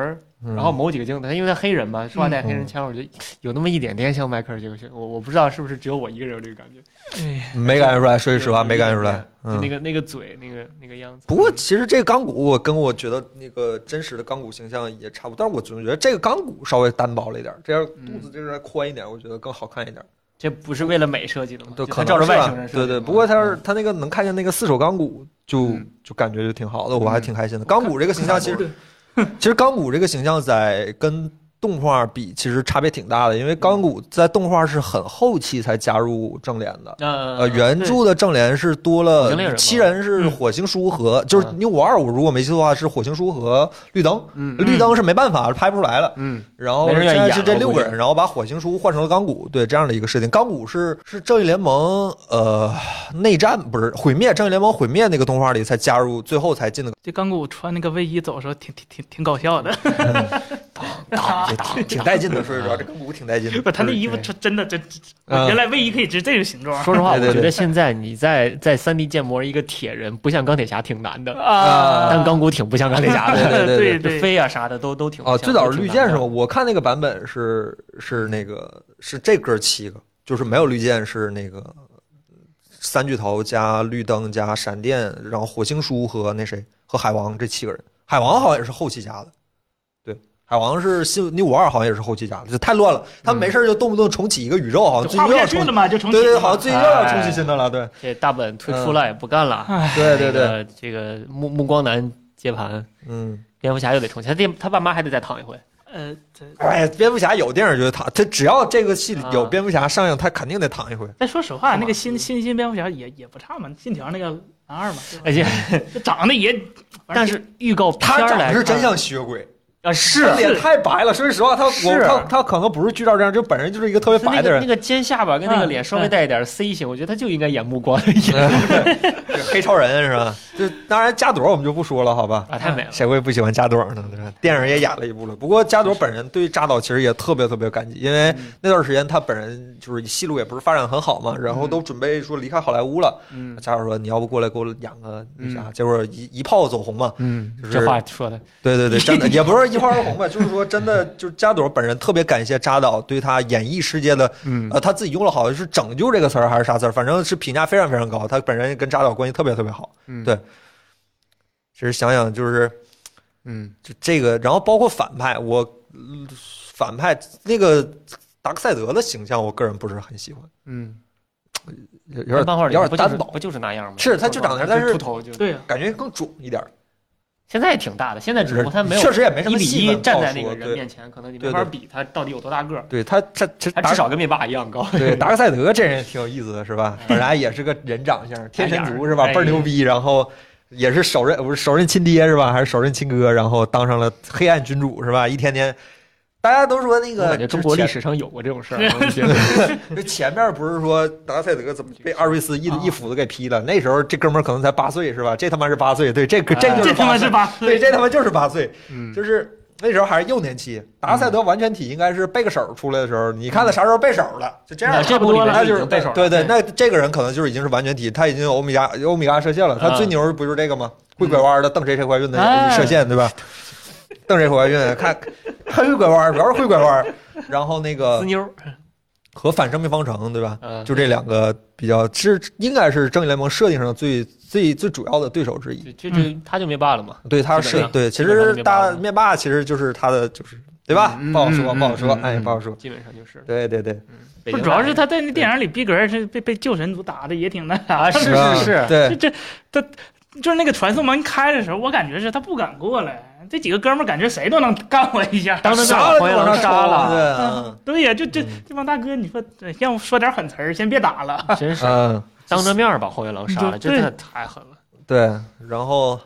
然后某几个镜头，他因为他黑人嘛，说话带黑人嗯腔，我觉得有那么一点点像迈克尔杰克逊。我我不知道是不是只有我一个人有这个感觉，哎，没感觉出来，说句实话没感觉出来。嗯就那，个那个嘴，那个那个样子。不过其实这个钢骨，我跟我觉得那个真实的钢骨形象也差不多，但是我总觉得这个钢骨稍微单薄了一点，这样肚子这边宽一点，我觉得更好看一点。这不是为了美设计的吗？就就他照着可能是外形人设计对对，不过他是他那个能看见那个四手钢骨，就嗯就感觉就挺好的，我还挺开心的。钢骨这个形象其实 [LAUGHS] 其实钢骨这个形象在跟动画比，其实差别挺大的，因为钢骨在动画是很后期才加入正联的。呃呃，原著的正联是多了七人是火星叔和，就是嗯你五二五如果没记错的话是火星叔和绿灯，嗯绿灯是没办法拍不出来了。嗯然后现在是这六个人，然后把火星叔换成了钢骨，对这样的一个设定。钢骨是是正义联盟呃内战不是毁灭正义联盟毁灭那个动画里才加入，最后才进的。这钢骨穿那个卫衣走的时候挺挺挺挺搞笑的，[LAUGHS] [LAUGHS] 挺挺带劲的，说实话，这钢骨挺带劲的。不，他那衣服真真的真，嗯原来卫衣可以是这种形状说实话，对对对我觉得现在你在在三 D 建模一个铁人，不像钢铁侠挺难的，啊！但钢骨挺不像钢铁侠 [LAUGHS] 对的，对对就飞啊啥的都都挺不哦，最早是绿箭是吗？我看那个版本是是那个是这哥七个，就是没有绿箭，是那个三巨头加绿灯加闪电，然后火星叔和那谁和海王这七个人。海王好像也是后期加的，对，海王是新你五二好像也是后期加的，就太乱了。他们没事儿就动不动重启一个宇宙，好像最近又要重启。了嘛，就重启对对，好像最近又要重启新的了，对这大本退出了也不干了，哎，对对对，这个这个目目光男接盘，嗯。蝙蝠侠又得重启，他爹他爸妈还得再躺一回。呃，这哎，蝙蝠侠有电影就得躺，他只要这个戏里有啊蝙蝠侠上映，他肯定得躺一回。但说实话，那个新新新蝙蝠侠也也不差嘛，信条那个男二嘛，而且，长得也，但是预告片他长儿来看得是真像吸血鬼，啊，是他脸太白了。说实话，他我他他可能不是剧照这样，就本人就是一个特别白的人，那个尖下巴跟那个嗯脸稍微带一点 C 型，我觉得他就应该演目光 [LAUGHS] 演 [LAUGHS] 黑超人是吧？就当然加朵我们就不说了，好吧？啊，太美了。谁会不喜欢加朵呢？对吧？电影也演了一部了。不过加朵本人对扎导其实也特别特别感激，因为嗯那段时间他本人就是戏路也不是发展很好嘛，然后都准备说离开好莱坞了。嗯加朵说：“你要不过来给我演个那啥？”嗯结果一一炮走红嘛。嗯这话说的，对对对，[LAUGHS] 真的也不是一炮而红吧，就是说真的，就是加朵本人特别感谢扎导对他演艺世界的嗯呃，他自己用了好像是“拯救”这个词儿还是啥词儿，反正是评价非常非常高。他本人跟扎导关系特别特别好。嗯对其实想想就是嗯就这个，然后包括反派，我嗯反派那个达克赛德的形象，我个人不是很喜欢，嗯，有有点漫画里有不就是点单薄，不就是那样吗？是他就长那样但是秃头就对呀，感觉更肿一点儿。现在也挺大的，现在只不过他没有确实也没什一比么戏份一站在那个人面前，可能你没法比他到底有多大个儿，对他，这这达他至少跟灭霸一样高。对，[LAUGHS] 达克赛德这人挺有意思的，是吧？本来也是个人长相，天神族是吧？哎倍儿牛逼，然后也是手刃不是手刃亲爹是吧？还是手刃亲哥？然后当上了黑暗君主是吧？一天天，大家都说那个感觉中国历史上有过这种事儿，[LAUGHS] 我觉得前 [LAUGHS] 就前面不是说达克赛德怎么被阿瑞斯一啊一斧子给劈了？那时候这哥们儿可能才八岁是吧？这他妈是八岁，对，这个这哎就是这他妈八岁是八对，这他妈就是八岁，嗯就是那时候还是幼年期。达克赛德完全体应该是背个手出来的时候，你看他啥时候背手了？就这样那了。这部里面那就是背手，对对，那这个人可能就是已经是完全体，他已经有欧米伽欧米伽射线了。他啊最牛不就是这个吗？会拐弯的，瞪谁谁怀孕的哎射线，对吧？瞪谁怀孕，看还会拐弯，主要是会拐弯。然后那个 [LAUGHS] 滋妞，和反生命方程，对吧？嗯，就这两个比较，是应该是正义联盟设定上最最最主要的对手之一。就就就他就灭霸了嘛，对，他是对，其实大灭霸其实就是他的，就是对吧？嗯不好说，嗯不好说嗯，哎，嗯不好说。基本上就是，对对对，不主要是他在那电影里逼格是被被救神族打的也挺那啥啊，是是是，对这这他就是那个传送门开的时候，我感觉是他不敢过来，这几个哥们儿感觉谁都能干我一下。当着面杀把黄眼了就往上狼杀了，[LAUGHS] 对，呀，就这嗯这帮大哥，你说呃要不说点狠词儿，先别打了。真是嗯，[LAUGHS] 当着面把荒原狼杀了，这真的太狠了。对，然后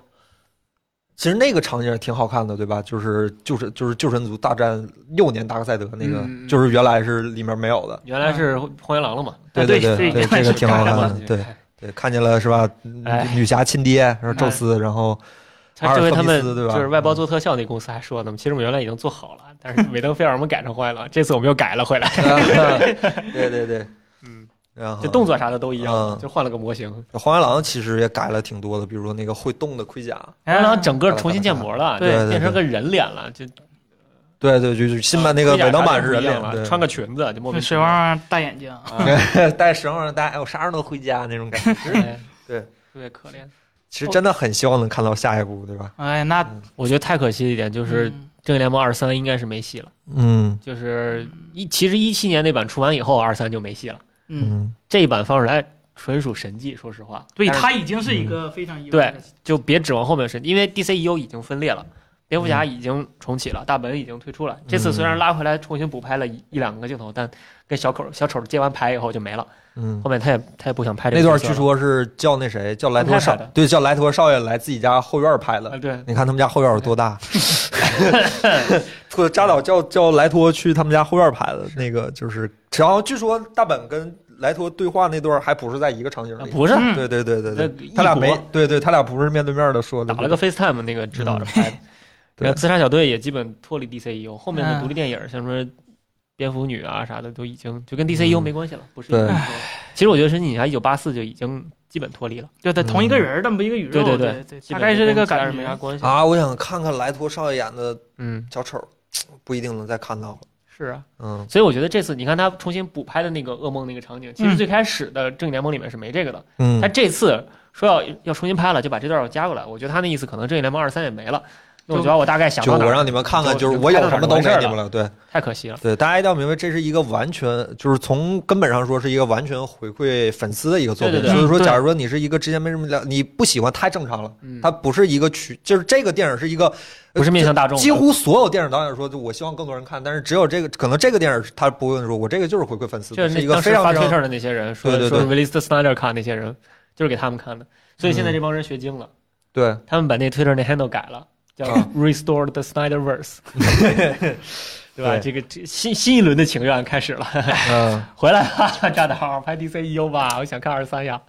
其实那个场景挺好看的，对吧？就是就是就是救神族大战幼年达克赛德那个就是原来是里面没有的。原来是荒原狼了嘛？对对对对，对这个挺好看的嘛。对对，看见了是吧？哎女侠亲爹，然后宙斯，然后他这回他们就是外包做特效那公司还说呢，其实我们原来已经做好了，但是韦登菲尔我们改成坏了，这次我们又改了回来，[LAUGHS] 对对对，[LAUGHS] 嗯，然后就动作啥的都一样嗯，就换了个模型。荒原狼其实也改了挺多的，比如说那个会动的盔甲，荒原狼整个重新建模了，对变成个人脸了，就对对，就是新版那个尾灯版是人脸了，穿个裙子就莫名其水妙。汪汪大眼睛，[LAUGHS] 啊戴绳上戴，哎我啥时候能回家那种感觉。对特别可怜。其实真的很希望能看到下一部，对吧？哎，那我觉得太可惜的一点就是《嗯正义联盟二三》应该是没戏了，嗯就是一其实一七年那版出完以后，二三就没戏了。嗯，嗯，这一版放出来纯属神迹，说实话。对，但是他已经是一个非常意外对。就别指望后面神，因为 DCEU 已经分裂了，蝙蝠侠已经重启了，大本已经退出了。这次虽然拉回来重新补拍了一一两个镜头，但跟小丑小丑接完牌以后就没了。嗯，后面他也他也不想拍这那段个角色了。据说是叫那谁叫莱托少对，叫莱托少爷来自己家后院拍的啊，。对，你看他们家后院有多大？[LAUGHS] 托扎导叫叫莱托去他们家后院拍的那个，就是，然后据说大本跟莱托对话那段还不是在一个场景里，啊不是嗯对对对对对，他俩没对对，他俩不是面对面的说的，打了个 FaceTime 那个指导着拍的。然后自杀小队也基本脱离 DCEU，后面的嗯独立电影像什么蝙蝠女啊啥的都已经就跟 DCEU 嗯没关系了，不是一个对。其实我觉得神奇女侠一九八四就已经基本脱离了，对对，同一个人儿，但不一个宇宙。对对对对大概是这个感其他人没啥。关系。啊，我想看看莱托少爷演的嗯，小丑，不一定能再看到了。是啊，嗯所以我觉得这次你看他重新补拍的那个噩梦那个场景，其实嗯最开始的正义联盟里面是没这个的，嗯他这次说要要重新拍了，就把这段要加过来。我觉得他那意思可能正义联盟二三也没了。那我觉得我大概想就到哪我让你们看看，就就是我有什么都给你们了，对太可惜了。对，大家一定要明白，这是一个完全就是从根本上说是一个完全回馈粉丝的一个作品。对以说，嗯对假如说你是一个之前没什么了，你不喜欢太正常了，嗯，它不是一个曲，就是这个电影是一个不是面向大众，几乎所有电影导演说，就我希望更多人看，但是只有这个，可能这个电影他不会说，我这个就是回馈粉丝的，就是是一个非常非常 Twitter 的那些人说对对对说 release the Snyder Cut 那些人，就是给他们看的。所以现在嗯这帮人学精了，对他们把那 Twitter 那 handle 改了，叫啊。Restore the Snyderverse，[LAUGHS] 对吧？对。这个这新新一轮的情愿开始了，嗯，[LAUGHS] 回来吧，[LAUGHS] 扎导拍 DCEU 吧，我想看二三呀。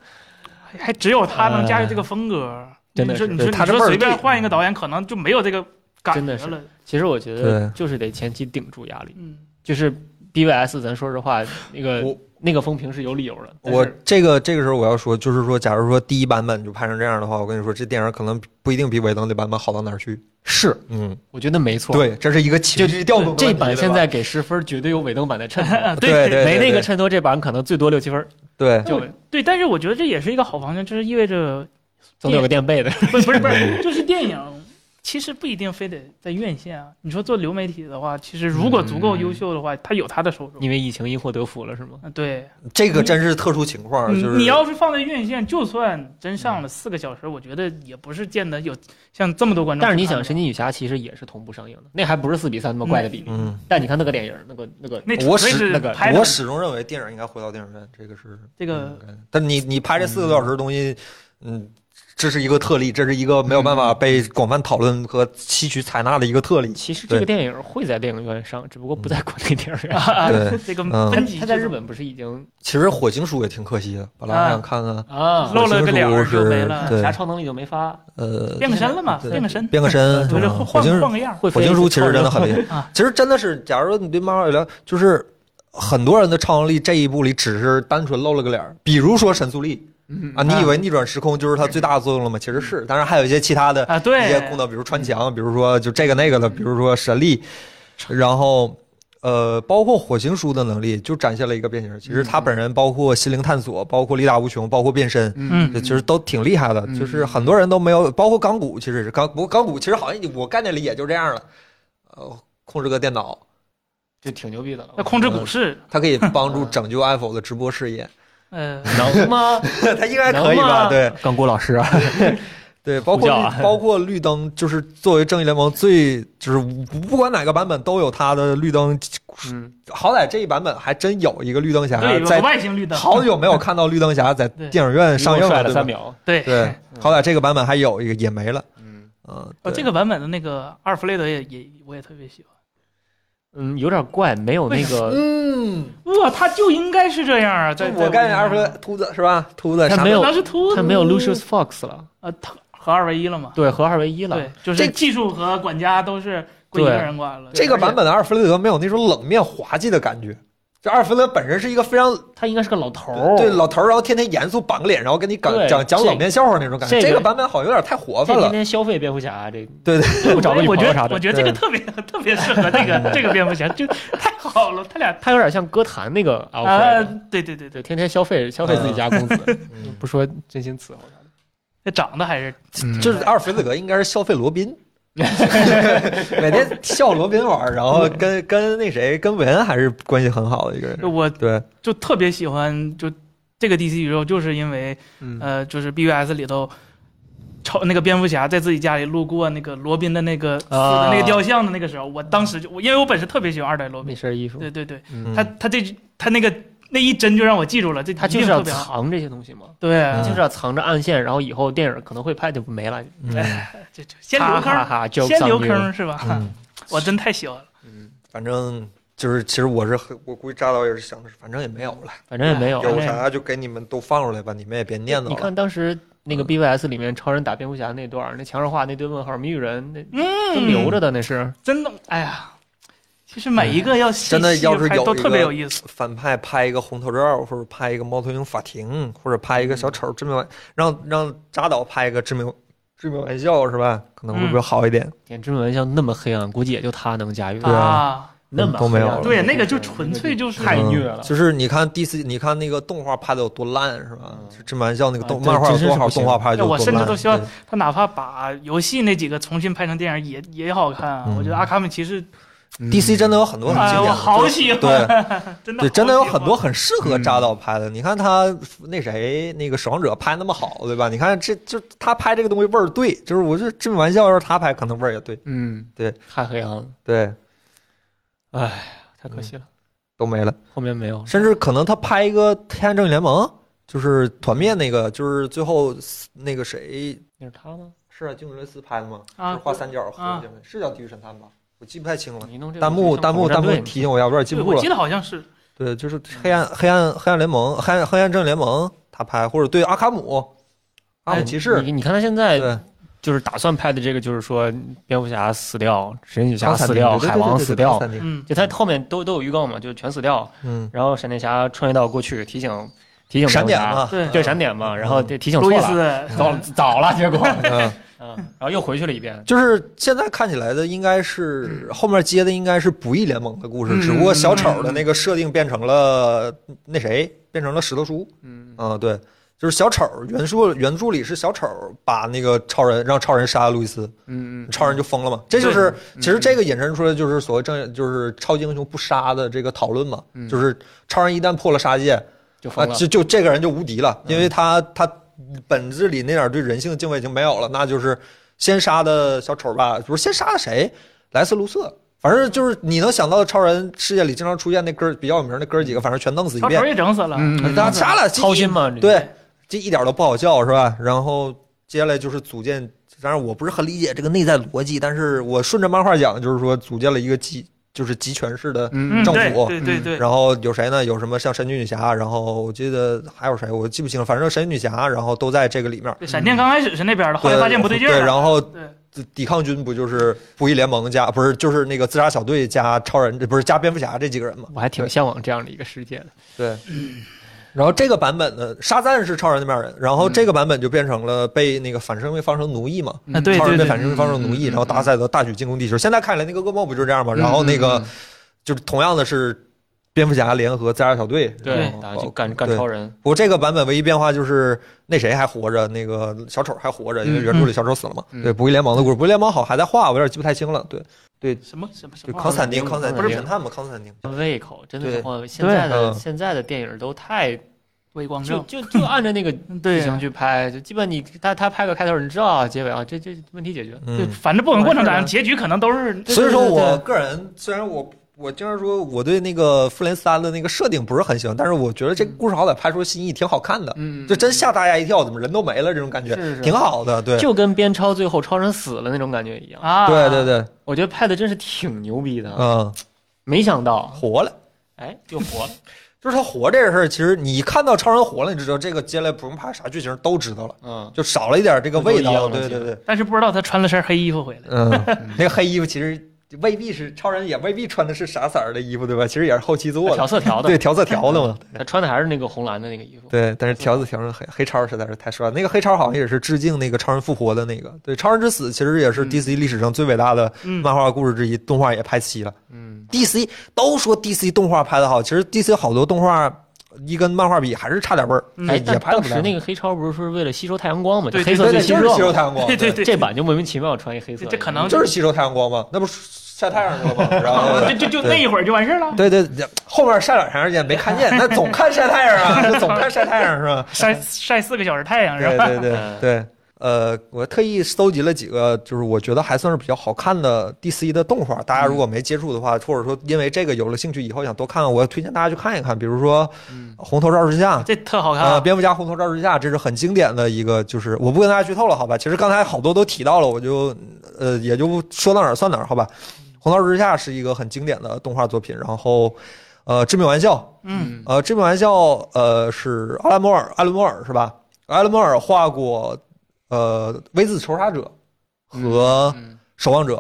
还只有他能驾驭这个风格。真的是。你说你说你说随便换一个导演，可能就没有这个感真的是。觉了。其实我觉得就是得前期顶住压力，嗯，就是 BVS，咱说实话，那个我那个风评是有理由的。我这个这个时候我要说，就是说，假如说第一版本就拍成这样的话，我跟你说，这电影可能不一定比尾灯的版本好到哪儿去。是，嗯，我觉得没错。，对，这是一个情绪调动这版现在给十分，绝对有尾灯版的衬托。[LAUGHS] 对对没那个衬托，这版可能最多六七分，对就对，但是我觉得这也是一个好方向，就是意味着总得有个垫背的。不是不是不是，就是电影其实不一定非得在院线啊。你说做流媒体的话，其实如果足够优秀的话，它有他的受众。因为疫情因祸得福了是吗？啊，对，这个真是特殊情况，你就是你要是放在院线，就算真上了四个小时，我觉得也不是见得有像这么多观众。但是你想，神奇女侠其实也是同步上映的，那还不是四比三那么怪的比例。嗯，但你看那个电影，那个那个那我纯粹是是那个我始终认为电影应该回到电影院，这个是这个嗯但你你拍这四个多小时的东西，嗯，这是一个特例，这是一个没有办法被广泛讨论和吸取采纳的一个特例。其实这个电影会在电影院上，只不过不在国内电影院。[LAUGHS] [LAUGHS] 这个嗯。分级他在日本不是已经其实火星书也挺可惜的，本来还想看看，啊。露了个脸儿就没了，对。侠超能力就没发，呃，变个身了嘛，变个身，变个身，[LAUGHS] 就是嗯火星换换个样儿。会飞火星书其实真的很厉害啊，其实真的是，假如说你对漫画有了，就是很多人的超能力这一部里只是单纯露了个脸，比如说神速力嗯。啊，你以为逆转时空就是它最大的作用了吗？其实是，当然还有一些其他的啊，一些功能，比如穿墙，比如说就这个那个的，比如说神力，然后呃，包括火星书的能力就展现了一个变形。其实他本人包括心灵探索，包括力大无穷，包括变身。嗯。其实都挺厉害的，嗯。就是很多人都没有，包括钢骨，其实也是钢，不过钢骨其实好像我概念里也就这样了，呃，控制个电脑，就挺牛逼的了。那控制股市，它可以帮助拯救 Apple 的直播事业，呃，[LAUGHS] 能吗？他应该可以吧？对，钢骨老师啊，[LAUGHS] 对，包括包括绿灯，就是作为正义联盟最就是不不管哪个版本都有它的绿灯，嗯，好歹这一版本还真有一个绿灯侠在。外星绿灯，好久没有看到绿灯侠在 [LAUGHS] 电影院上映了，三秒。对。对，好歹这个版本还有一个也没了，嗯。嗯，哦，对。这个版本的那个阿尔弗雷德也也我也特别喜欢。嗯，有点怪，没有那个，嗯，哇，他就应该是这样啊！在我概念阿尔弗雷秃子是吧？秃子他没有当时秃子他没有 Lucius Fox 了，呃，他合二为一了嘛？对，合二为一了。对，就是这技术和管家都是归一个人管了。这个版本的阿尔弗雷德没有那种冷面滑稽的感觉。这阿尔弗雷德本身是一个非常他应该是个老头儿。对老头儿，然后天天严肃板个脸，然后跟你讲讲讲冷面笑话那种感觉。这个版本好像有点太活泛了。这天天消费蝙蝠侠，这对对，不找个女我觉朋友啥的，得我觉得这个特别特别适合这个这个蝙蝠侠，就太好了，他俩他有点像歌坛那个啊 Alfred，，对对对对，天天消费消费自己家公子，嗯不说真心伺候他这长得还是。就是阿尔弗雷德应该是消费罗宾，[LAUGHS] 每天笑罗宾玩，然后跟跟那谁跟韦恩还是关系很好的一个人。就我对，就特别喜欢就这个 DC 宇宙，就是因为嗯。呃，就是 BVS 里头超那个蝙蝠侠在自己家里路过那个罗宾的那个死的那个雕像的那个时候，我当时就我因为我本身特别喜欢二代罗那宾，身衣服，对对对，嗯。他他这他那个那一帧就让我记住了，这他就是要。藏这些东西嘛，对，嗯就是要藏着暗线，然后以后电影可能会拍就没了，嗯 [LAUGHS] 这这先留哈哈坑，哈，先留坑是吧？嗯，[LAUGHS] 我真太喜欢了。嗯，反正就是，其实我是很我估计扎导也是想的是，反正也没有了，反正也没有。有啥就给你们都放出来吧，你们也别念叨你。看当时那个嗯 BVS 里面超人打蝙蝠侠那段，那墙上画那堆问号，谜语人那嗯，都留着的，那是。真的，哎呀，其实每一个要细真的要是有都特别有一个有意思。反派拍一个红头罩，或者拍一个猫头鹰法庭，或者拍一个小丑致命玩，让让扎导拍一个致命致命玩笑是吧？可能会不会好一点？点致命玩笑那么黑暗，估计也就他能驾驭。对啊啊，那么都没有了对，那个就纯粹就是太虐了嗯就是你看 DC，你看那个动画拍的有多烂是吧？致命玩笑那个动漫画有多好，真是不行动画拍就有我多烂。甚至都希望他哪怕把游戏那几个重新拍成电影也也好看我觉得阿卡姆骑士，DC 真的有很多很经典的，好喜欢，对真的对，真的有很多很适合扎导拍的。你看他那谁那个守望者拍那么好，对吧？你看这就他拍这个东西味儿对，就是我觉得致命玩笑要是他拍，可能味儿也对。嗯，对，太黑暗了，对，唉，太可惜了，都没了。后面没有。甚至可能他拍一个《黑暗正义联盟》，就是团灭那个，就是最后那个谁那是他吗？是啊，金·雷斯拍的吗？啊就是画三角合啊的，是叫《地狱神探》吧？我记不太清了。你弄这个弹幕弹幕弹幕提醒我一下，我有点记，不住了我记。得好像是对，就是黑暗黑暗黑暗联盟，黑暗黑暗正义联盟他拍，或者对阿卡姆，阿姆哎骑士，你你看他现在对，就是打算拍的这个，就是说蝙蝠侠死掉，神奇侠死掉，海王死掉就他后面都都有预告嘛，就全死掉。嗯，然后闪电侠穿越到过去，提醒提醒闪点嘛，对对闪点嘛，然后嗯提提醒错了，早早了，结果嗯，嗯，然后又回去了一遍。就是现在看起来的应该是后面接的应该是不义联盟的故事，嗯。只不过小丑的那个设定变成了那谁，变成了石头叔，嗯。嗯，对，就是小丑原著原著里是小丑把那个超人让超人杀了路易斯，嗯嗯，超人就疯了嘛。这就是嗯其实这个引申出来就是所谓正就是超级英雄不杀的这个讨论嘛，嗯。就是超人一旦破了杀戒啊，就疯了。就就这个人就无敌了，因为他他本质里那点对人性的敬畏已经没有了，那就是先杀的小丑吧，不是先杀的谁？莱斯卢瑟。反正就是你能想到的超人世界里经常出现那哥比较有名的哥几个，反正全弄死一小丑遍。也整死了，嗯，大家杀了操心嘛？对，这一点都不好笑，是吧？然后接下来就是组建，当然我不是很理解这个内在逻辑，但是我顺着漫画讲，就是说组建了一个集，就是集权式的。嗯嗯，对政府对对对，然后有谁呢？有什么像神奇女侠，然后我记得还有谁，我记不清了。反正神奇女侠，然后都在这个里面。对闪电刚开始是那边的，后来发现不对劲儿对，然后对抵抗军不就是不义联盟加不是就是那个自杀小队加超人，不是加蝙蝠侠这几个人吗？我还挺向往这样的一个世界的。对。[CLEARS THROAT] 然后这个版本呢，沙赞是超人那边人，然后这个版本就变成了被那个反生命方成奴役嘛，超人被反生命方成奴役，嗯然后大赛德大举进攻地球。现在看来那个噩梦不就是这样吗？然后那个嗯就是同样的是蝙蝠侠联合自杀小队，对就干干超人。不过这个版本唯一变化就是那谁还活着，那个小丑还活着，因为原著里小丑死了嘛。嗯对，不义联盟的故事，不义联盟好还在画，我有点记不太清了。对对，什么什么什么康斯坦丁，康斯坦丁不是神探吗？康斯坦丁。胃口真的是现在的嗯现在的电影都太微光正，就就按照那个 [LAUGHS] 剧情去拍，就基本你他他拍个开头，你知道啊结尾啊，这这问题解决。对，嗯，反正不管过程咋样，结局可能都是所以说我个人虽然我。我经常说我对那个复联三的那个设定不是很喜欢，但是我觉得这个故事好歹拍出新意，挺好看的，嗯，就真吓大家一跳，怎么人都没了这种感觉，是是挺好的。对，就跟边超最后超人死了那种感觉一样。啊，对对，对，我觉得拍的真是挺牛逼的，嗯，没想到，活了。哎，又活了。[LAUGHS] 就是他活这个事儿，其实你一看到超人活了，你就知道这个接下来不用拍啥剧情都知道了，嗯，就少了一点这个味道。对对对，但是不知道他穿了身黑衣服回来，嗯，那个黑衣服其实未必是超人，也未必穿的是啥色儿的衣服，对吧？其实也是后期做的，调色调的，对，调色调的嘛。[LAUGHS] 他穿的还是那个红蓝的那个衣服。对，但是调色调成黑黑超实在是太帅了。那个黑超好像也是致敬那个超人复活的那个。对，超人之死其实也是嗯 DC 历史上最伟大的嗯，漫画故事之一，动画也拍齐了。嗯，DC 都说 DC 动画拍的好，其实 DC 好多动画一跟漫画比还是差点味儿。嗯哎，也拍得不赖当时那个黑超不是说是为了吸收太阳光嘛，就对黑色对对，就是最吸收，吸收太阳光，对对对，这版就莫名其妙穿一黑色，这可能就是吸收太阳光嘛，那不是晒太阳去了吗？[LAUGHS] 然后就就就那一会儿就完事儿了，对对对，后面晒了长时间没看见，那总看晒太阳啊，[LAUGHS] 就总看晒太阳是吧？晒晒四个小时太阳是吧？对对对。呃，我特意搜集了几个，就是我觉得还算是比较好看的 DC 的动画。大家如果没接触的话，或者说因为这个有了兴趣，以后想多看，我推荐大家去看一看。比如说嗯《红头罩之下》，这特好看呃，啊。蝙蝠侠红头罩之下，这是很经典的一个，就是我不跟大家剧透了，好吧？其实刚才好多都提到了，我就呃也就说到哪儿算哪儿，好吧？红头罩之下是一个很经典的动画作品，然后呃，致命玩笑，嗯，呃，致命玩笑，呃，是阿拉摩尔，阿伦摩尔是吧？阿伦摩尔画过呃《V 字仇杀者》和嗯《守望者》，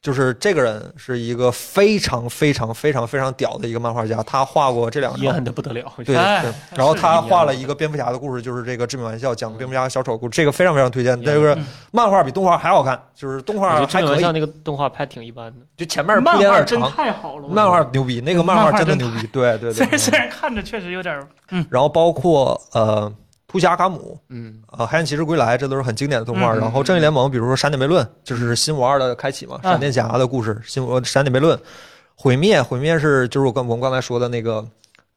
就是这个人是一个非常非常非常非常屌的一个漫画家，他画过这两阴张暗的不得了。[LAUGHS] 对然后他画了一个蝙蝠侠的故事，就是这个致命玩笑，讲蝙蝠侠和小丑故事，这个非常非常推荐。这个嗯漫画比动画还好看，就是动画还可以得这个玩笑，那个动画拍挺一般的。就前面铺漫画真垫有点长，太好了，漫画牛逼，那个漫画真的牛逼，对对对。虽然虽嗯然看着确实有点儿，嗯，然后包括呃，突袭阿卡姆，嗯呃，黑暗骑士归来，这都是很经典的动画。嗯然后正义联盟，比如说闪电悖论，就是新五二的开启嘛，嗯闪电侠的故事，新五闪电悖论，毁灭，毁灭是就是我刚我们刚才说的那个。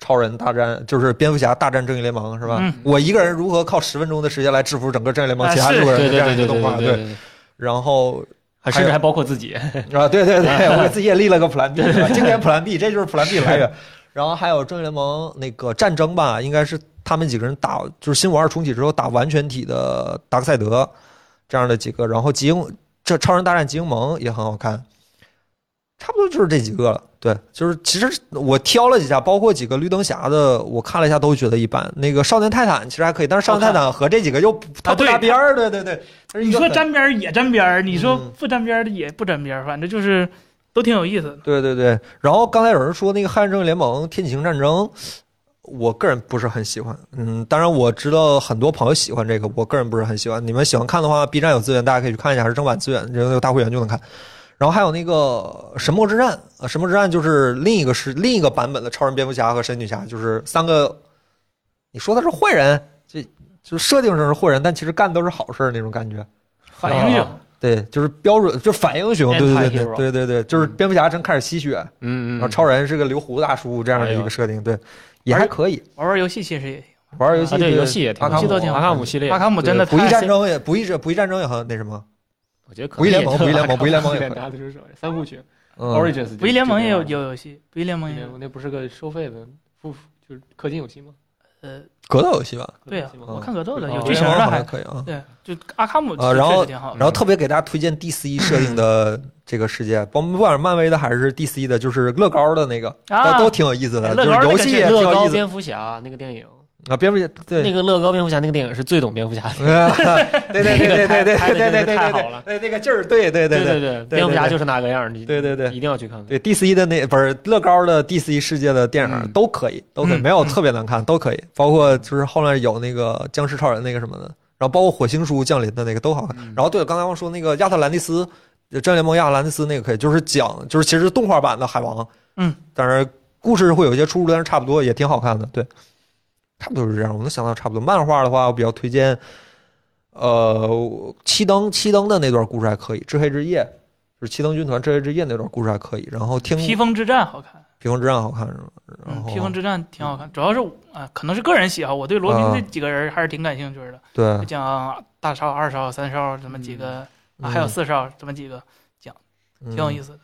超人大战就是蝙蝠侠大战正义联盟是吧？嗯我一个人如何靠十分钟的时间来制服整个正义联盟啊其他是六个人的这样对对对对一个动画？对对，然后还甚至还包括自己。啊，对对对，[LAUGHS] 我给自己也立了个 Plan B，是吧经典 Plan B，这就是 Plan B 来源。然后还有正义联盟那个战争吧，应该是他们几个人打，就是新五二重启之后打完全体的达克赛德这样的几个。然后极英这超人大战极英盟也很好看，差不多就是这几个了。对，就是其实我挑了几下，包括几个绿灯侠的，我看了一下都觉得一般。那个少年泰坦其实还可以，但是少年泰坦和这几个又不它不对搭边儿，对对对。你说沾边儿也沾边儿，你说嗯不沾边儿的也不沾边儿，反正就是都挺有意思的。对对对，然后刚才有人说那个《汉正义联盟：天启星战争》，我个人不是很喜欢。嗯，当然我知道很多朋友喜欢这个，我个人不是很喜欢。你们喜欢看的话，B 站有资源，大家可以去看一下，还是正版资源，人有大会员就能看。然后还有那个《神魔之战》，呃，《神魔之战》就是另一个是另一个版本的超人、蝙蝠侠和神女侠，就是三个。你说他是坏人，这就设定上是坏人，但其实干的都是好事儿那种感觉。反英雄，对，就是标准，就是反英雄，对对对对对对对，就是蝙蝠侠正开始吸血，嗯然后超人是个留胡子大叔这样的一个设定，对，也还可以。玩玩游戏其实也行。玩儿游戏啊对游戏也挺阿卡姆游戏都挺好阿卡姆系列。阿，卡姆真的不义战争也不义战不义战争也很那什么，我觉得可不义联盟不义联盟不义联盟也也可以。拿得出手三部曲。嗯，Origins，不义联盟也有有游戏，不义联盟也有。那不是个收费的付就是氪金游戏吗？呃，格斗游戏吧，对啊我看格斗的哦有剧情的还可以啊。对，就阿卡姆啊然后确实挺好的。然后特别给大家推荐 DC 设定的 [LAUGHS] 这个世界，不不管是漫威的还是 DC 的，就是乐高的那个，啊都都挺有意思的，就是游戏也挺有意思高蝙蝠侠那个电影，啊。蝙蝠侠对那个乐高蝙蝠侠那个电影是最懂蝙蝠侠的。[LAUGHS] 对对对对对对对对对对太好了对，那个劲儿，对对对对对对，蝙蝠侠就是那个样儿，你对对对一定要去看看。对 DC 的那不是乐高的 DC 世界的电影嗯都可以，都可以，嗯没有特别难看，都可以，包括就是后来有那个僵尸超人那个什么的，然后包括火星叔降临的那个都好看。嗯然后对了，刚才我说那个亚特兰蒂斯，呃正义联盟亚特兰蒂斯那个可以，就是讲就是其实动画版的海王，嗯，但是故事会有一些出入，但是差不多也挺好看的，对，差不多是这样。我能想到差不多。漫画的话，我比较推荐，呃，七灯七灯的那段故事还可以，《至黑之夜》就是七灯军团至黑之夜那段故事还可以。然后听披风之战好看，披风之战好看是吗？然嗯，后披风之战挺好看，主要是啊，可能是个人喜好，我对罗宾啊这几个人还是挺感兴趣的，对讲大少、二少、三少这么几个，啊还有四少这么几个讲，挺有意思。思的。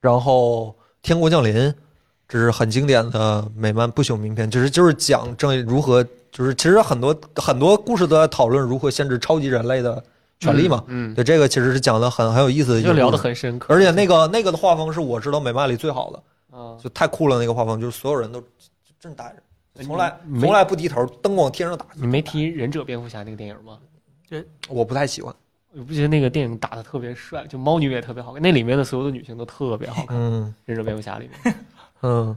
然后天国降临，这是很经典的美漫不朽名篇，就是就是讲正义如何，就是其实很多很多故事都在讨论如何限制超级人类的权利嘛。嗯，对，这个其实是讲的很很有意思的一个就聊得很深刻，而且那个那个的画风是我知道美漫里最好的，啊，就太酷了。那个画风就是所有人都正呆着，从来从来不低头，灯光天上打。你没提忍者蝙蝠侠那个电影吗？这我不太喜欢。我不觉得那个电影打的特别帅，就猫女也特别好看，那里面的所有的女性都特别好看。嗯忍者蝙蝠侠里面，[LAUGHS] 嗯，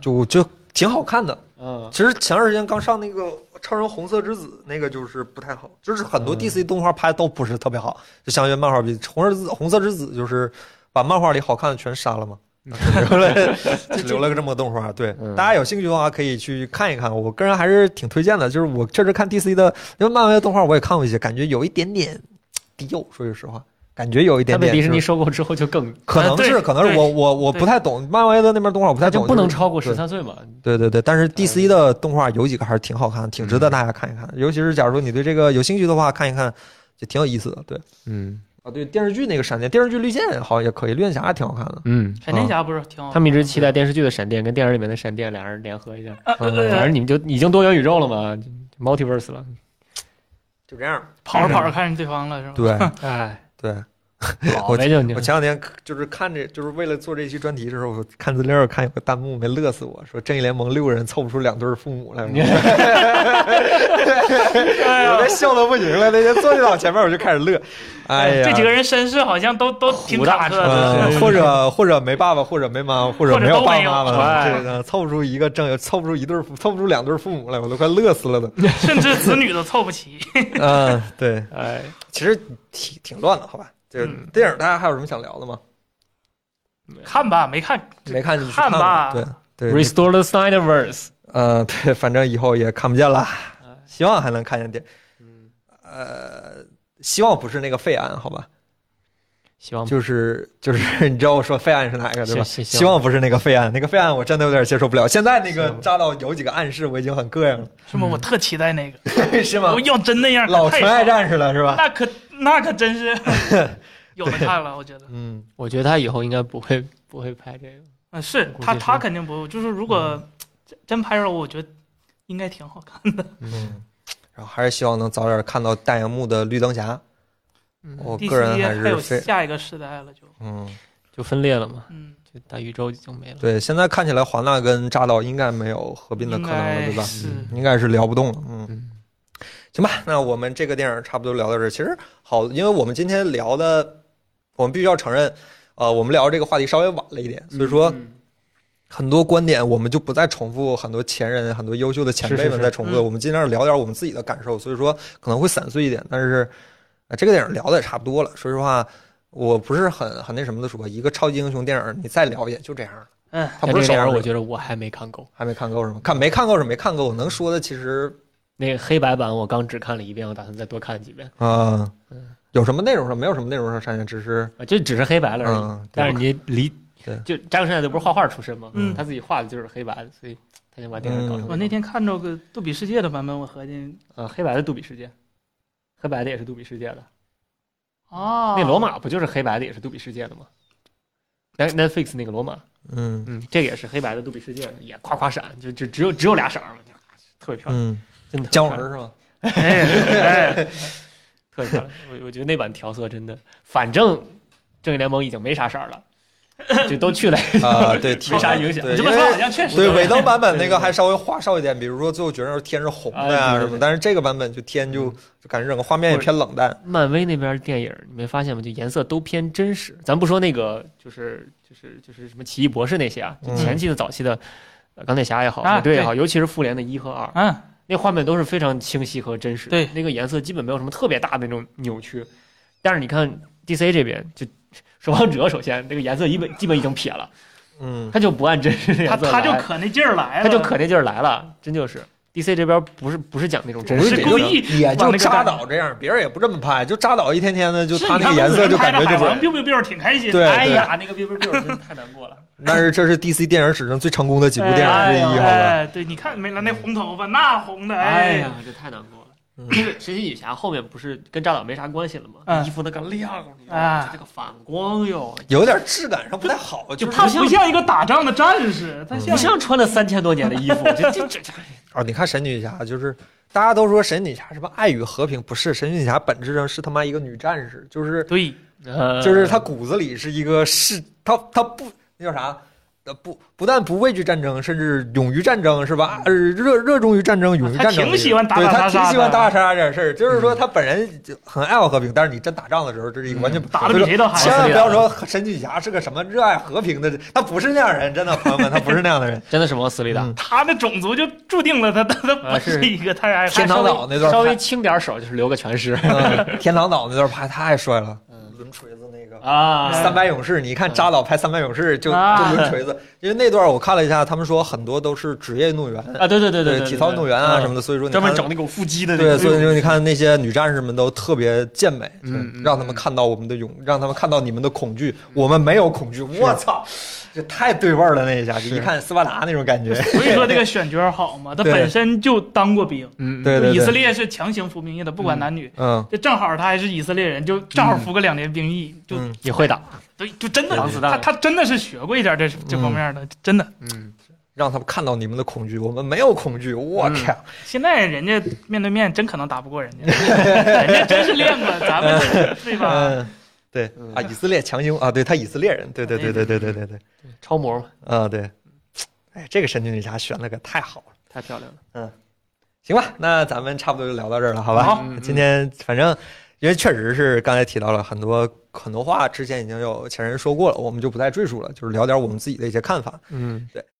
就就挺好看的。嗯，其实前段时间刚上那个《超人红色之子》，那个就是不太好，就是很多嗯 DC 动画拍的都不是特别好，就相当于漫画比红色之子红色之子就是把漫画里好看的全删了嘛，留了就留了个这么个动画。对，嗯大家有兴趣的话可以去看一看，我个人还是挺推荐的。就是我确实看 DC 的，因为漫威的动画我也看过一些，感觉有一点点低幼，说句实话，感觉有一点点。就是迪士尼收购之后就更，可能是，可能是我我我不太懂漫威的那边动画，我不太懂，就不能超过对十三岁嘛。对对对，但是 DC 的动画有几个还是挺好看，挺值得大家看一看。尤其是假如说你对这个有兴趣的话，看一看。就挺有意思的。对嗯啊，对电视剧那个闪电电视剧绿箭好像也可以，绿箭侠也挺好看的。嗯，闪电侠不是挺好？他们一直期待电视剧的闪电跟电影里面的闪电俩人联合一下，反正你们就已经多元宇宙了嘛，multiverse 了。就这样。[LAUGHS] 跑着跑着看见对方了是吧？对 [LAUGHS] 哎，对，好呗就你我前两天就是看着，就是为了做这期专题的时候，我看资料看有个弹幕没乐死我，说正义联盟六个人凑不出两对父母来。[LAUGHS] 我这 [LAUGHS] 笑的不行了，那天坐电脑前面我就开始乐。哎呀，这几个人身世好像都都挺虎大坎坷的。嗯，或者或者没爸爸，或者没妈妈，或者没有爸爸妈妈，这个凑不出一个正，凑不出一对父，凑不出两对父母来，我都快乐死了都。[LAUGHS] 甚至子女都凑不齐。嗯，对，哎，其实挺挺乱的，好吧？这嗯电影大家还有什么想聊的吗？看吧，没看，没看就去看吧对对，Restore the Snyderverse。呃，对，反正以后也看不见了，希望还能看见电。嗯，呃，希望不是那个废案，好吧？希望就是就是，你知道我说废案是哪个对吧？希望不是那个废案，那个废案我真的有点接受不了。现在那个扎导有几个暗示，我已经很膈应了，是吗？我特期待那个，[LAUGHS] 是吗我？要真那样，老太纯爱战士了是吧？那可那可真是 [LAUGHS] 有的看了，我觉得。嗯，我觉得他以后应该不会不会拍这个。嗯，是他他肯定不会，就是如果真真拍着，我觉得应该挺好看的。嗯，然后还是希望能早点看到大荧幕的绿灯侠。嗯，我个人还是非下一个时代了，就嗯，就分裂了嘛，嗯，就大宇宙已经没了。对，现在看起来华纳跟扎导应该没有合并的可能了，对吧？应该是应该是聊不动了。嗯，嗯，行吧，那我们这个电影差不多聊到这儿。其实好，因为我们今天聊的，我们必须要承认，呃，我们聊这个话题稍微晚了一点，所以说嗯很多观点我们就不再重复很多前人、很多优秀的前辈们在重复我们尽量聊点我们自己的感受，所以说可能会散碎一点，但是。啊，这个电影聊的也差不多了。说实话，我不是很很那什么的说，一个超级英雄电影你再聊也就这样了。嗯，他不是像这电影，我觉得我还没看够。还没看够是吗？看没看够是没看够。能说的其实那个黑白版我刚只看了一遍，我打算再多看几遍。啊、嗯有什么内容上没有什么内容上删减，只是啊，就只是黑白了而已。嗯，但是你离对就张山都不是画画出身吗，嗯他自己画的就是黑白的，所以他想把电影搞成我那天看着个杜比世界的版本，我合计啊黑白的杜比世界，黑白的也是杜比世界的。哦，那罗马不就是黑白的也是杜比世界的吗？Net Netflix 那个罗马，嗯嗯，这个也是黑白的杜比世界的，也夸夸闪，就就只有只有俩色儿，特别漂亮，嗯，真的姜文是吗？哎 [LAUGHS] 哎，[LAUGHS] 特别漂亮。我我觉得那版调色真的，反正正义联盟已经没啥色儿了，就都去了，啊，对，[LAUGHS] 没啥影响。对这么说好像确实对尾灯版本那个还稍微花哨一点，比如说最后决胜时候天是红的啊呀什么，对对对但是这个版本就天就就感觉整个画面也偏冷淡。漫威那边电影，你没发现吗？就颜色都偏真实。咱不说那个，就是就是就是什么奇异博士那些啊，就嗯前期的、早期的，呃钢铁侠也好，啊美队也好，尤其是复联的一和二，嗯，那画面都是非常清晰和真实。对那个颜色基本没有什么特别大的那种扭曲。但是你看 DC 这边，就 [LAUGHS] 守望者，首先那个颜色基本基本已经撇了，嗯，他就不按真实颜色他他就可那劲儿来了，他就可那劲儿来了，真就是 DC 这边不是不是讲那种真实是故意也就那个扎导这样，别人也不这么拍，就扎导一天天的就他那个颜色就感觉就是海王 biu biu biu 挺开心，对对哎呀，那个 biu biu biu 真太难过了。[LAUGHS] 但是这是 DC 电影史上最成功的几部电影之一，好吧？哎，对，你看没了那红头发，那红的，哎哎呀，这太难过了。嗯那个 [CLEARS THROAT] 神奇女侠后面不是跟扎导没啥关系了吗？嗯衣服那个亮，啊这个反光哟，有点质感上不太好，就他不像一个打仗的战士，他像不像穿了三千多年的衣服，[LAUGHS] 这这这这，哦，你看神女侠，就是大家都说神女侠什么爱与和平，不是神女侠本质上是他妈一个女战士，就是对，呃就是她骨子里是一个是她她不那叫啥？呃不不但不畏惧战争，甚至勇于战争，是吧？呃，热热衷于战争，勇于战争的一个。挺喜欢打对他打杀杀挺喜欢打打杀杀这点事儿，就是说他本人就很爱好和平，但是你真打仗的时候，这是一个完全打的比谁都嗨千万不要说神女侠是个什么热爱和平的人，他不是那样人，真的朋友们，他不是那样的人。[LAUGHS] 真的是往死里打。嗯他的种族就注定了他他他不是一个太爱天 [LAUGHS] 堂岛那段稍微，轻点手就是留个全尸。嗯 [LAUGHS] 天堂岛那段拍太帅了，嗯抡锤子那个。啊，三百勇士，你看扎导拍三百勇士就就啊抡锤子，因为那段我看了一下，他们说很多都是职业运动员，啊，对对对对，体操运动员啊什么的，所以说你专门整那种腹肌的对，所以说你看那些女战士们都特别健美，嗯嗯让他们看到我们的勇，让他们看到你们的恐惧，我们没有恐惧。我操，这太对味儿了那一下，就一看斯巴达那种感觉。[LAUGHS] 所以说这个选角好嘛，他本身就当过兵，嗯，对对以色列是强行服兵役的，不管男女。嗯。这正好他还是以色列人，就正好服个两年兵役，就嗯，也会打，对，就真的他他真的是学过一点这这方面的，真的。嗯，让他们看到你们的恐惧，我们没有恐惧。我嗯靠，现在人家面对面真可能打不过人家，人家真是练过，咱们 [LAUGHS] 对吧？嗯，对啊，以色列强行啊，对他以色列人，对对对对对对对对，超模嘛，啊对，哎，这个神奇女侠选了个太好了。太漂亮了，嗯行吧，那咱们差不多就聊到这儿了，好吧？好嗯今天反正因为确实是刚才提到了很多很多话，之前已经有前人说过了，我们就不再赘述了，就是聊点我们自己的一些看法。嗯，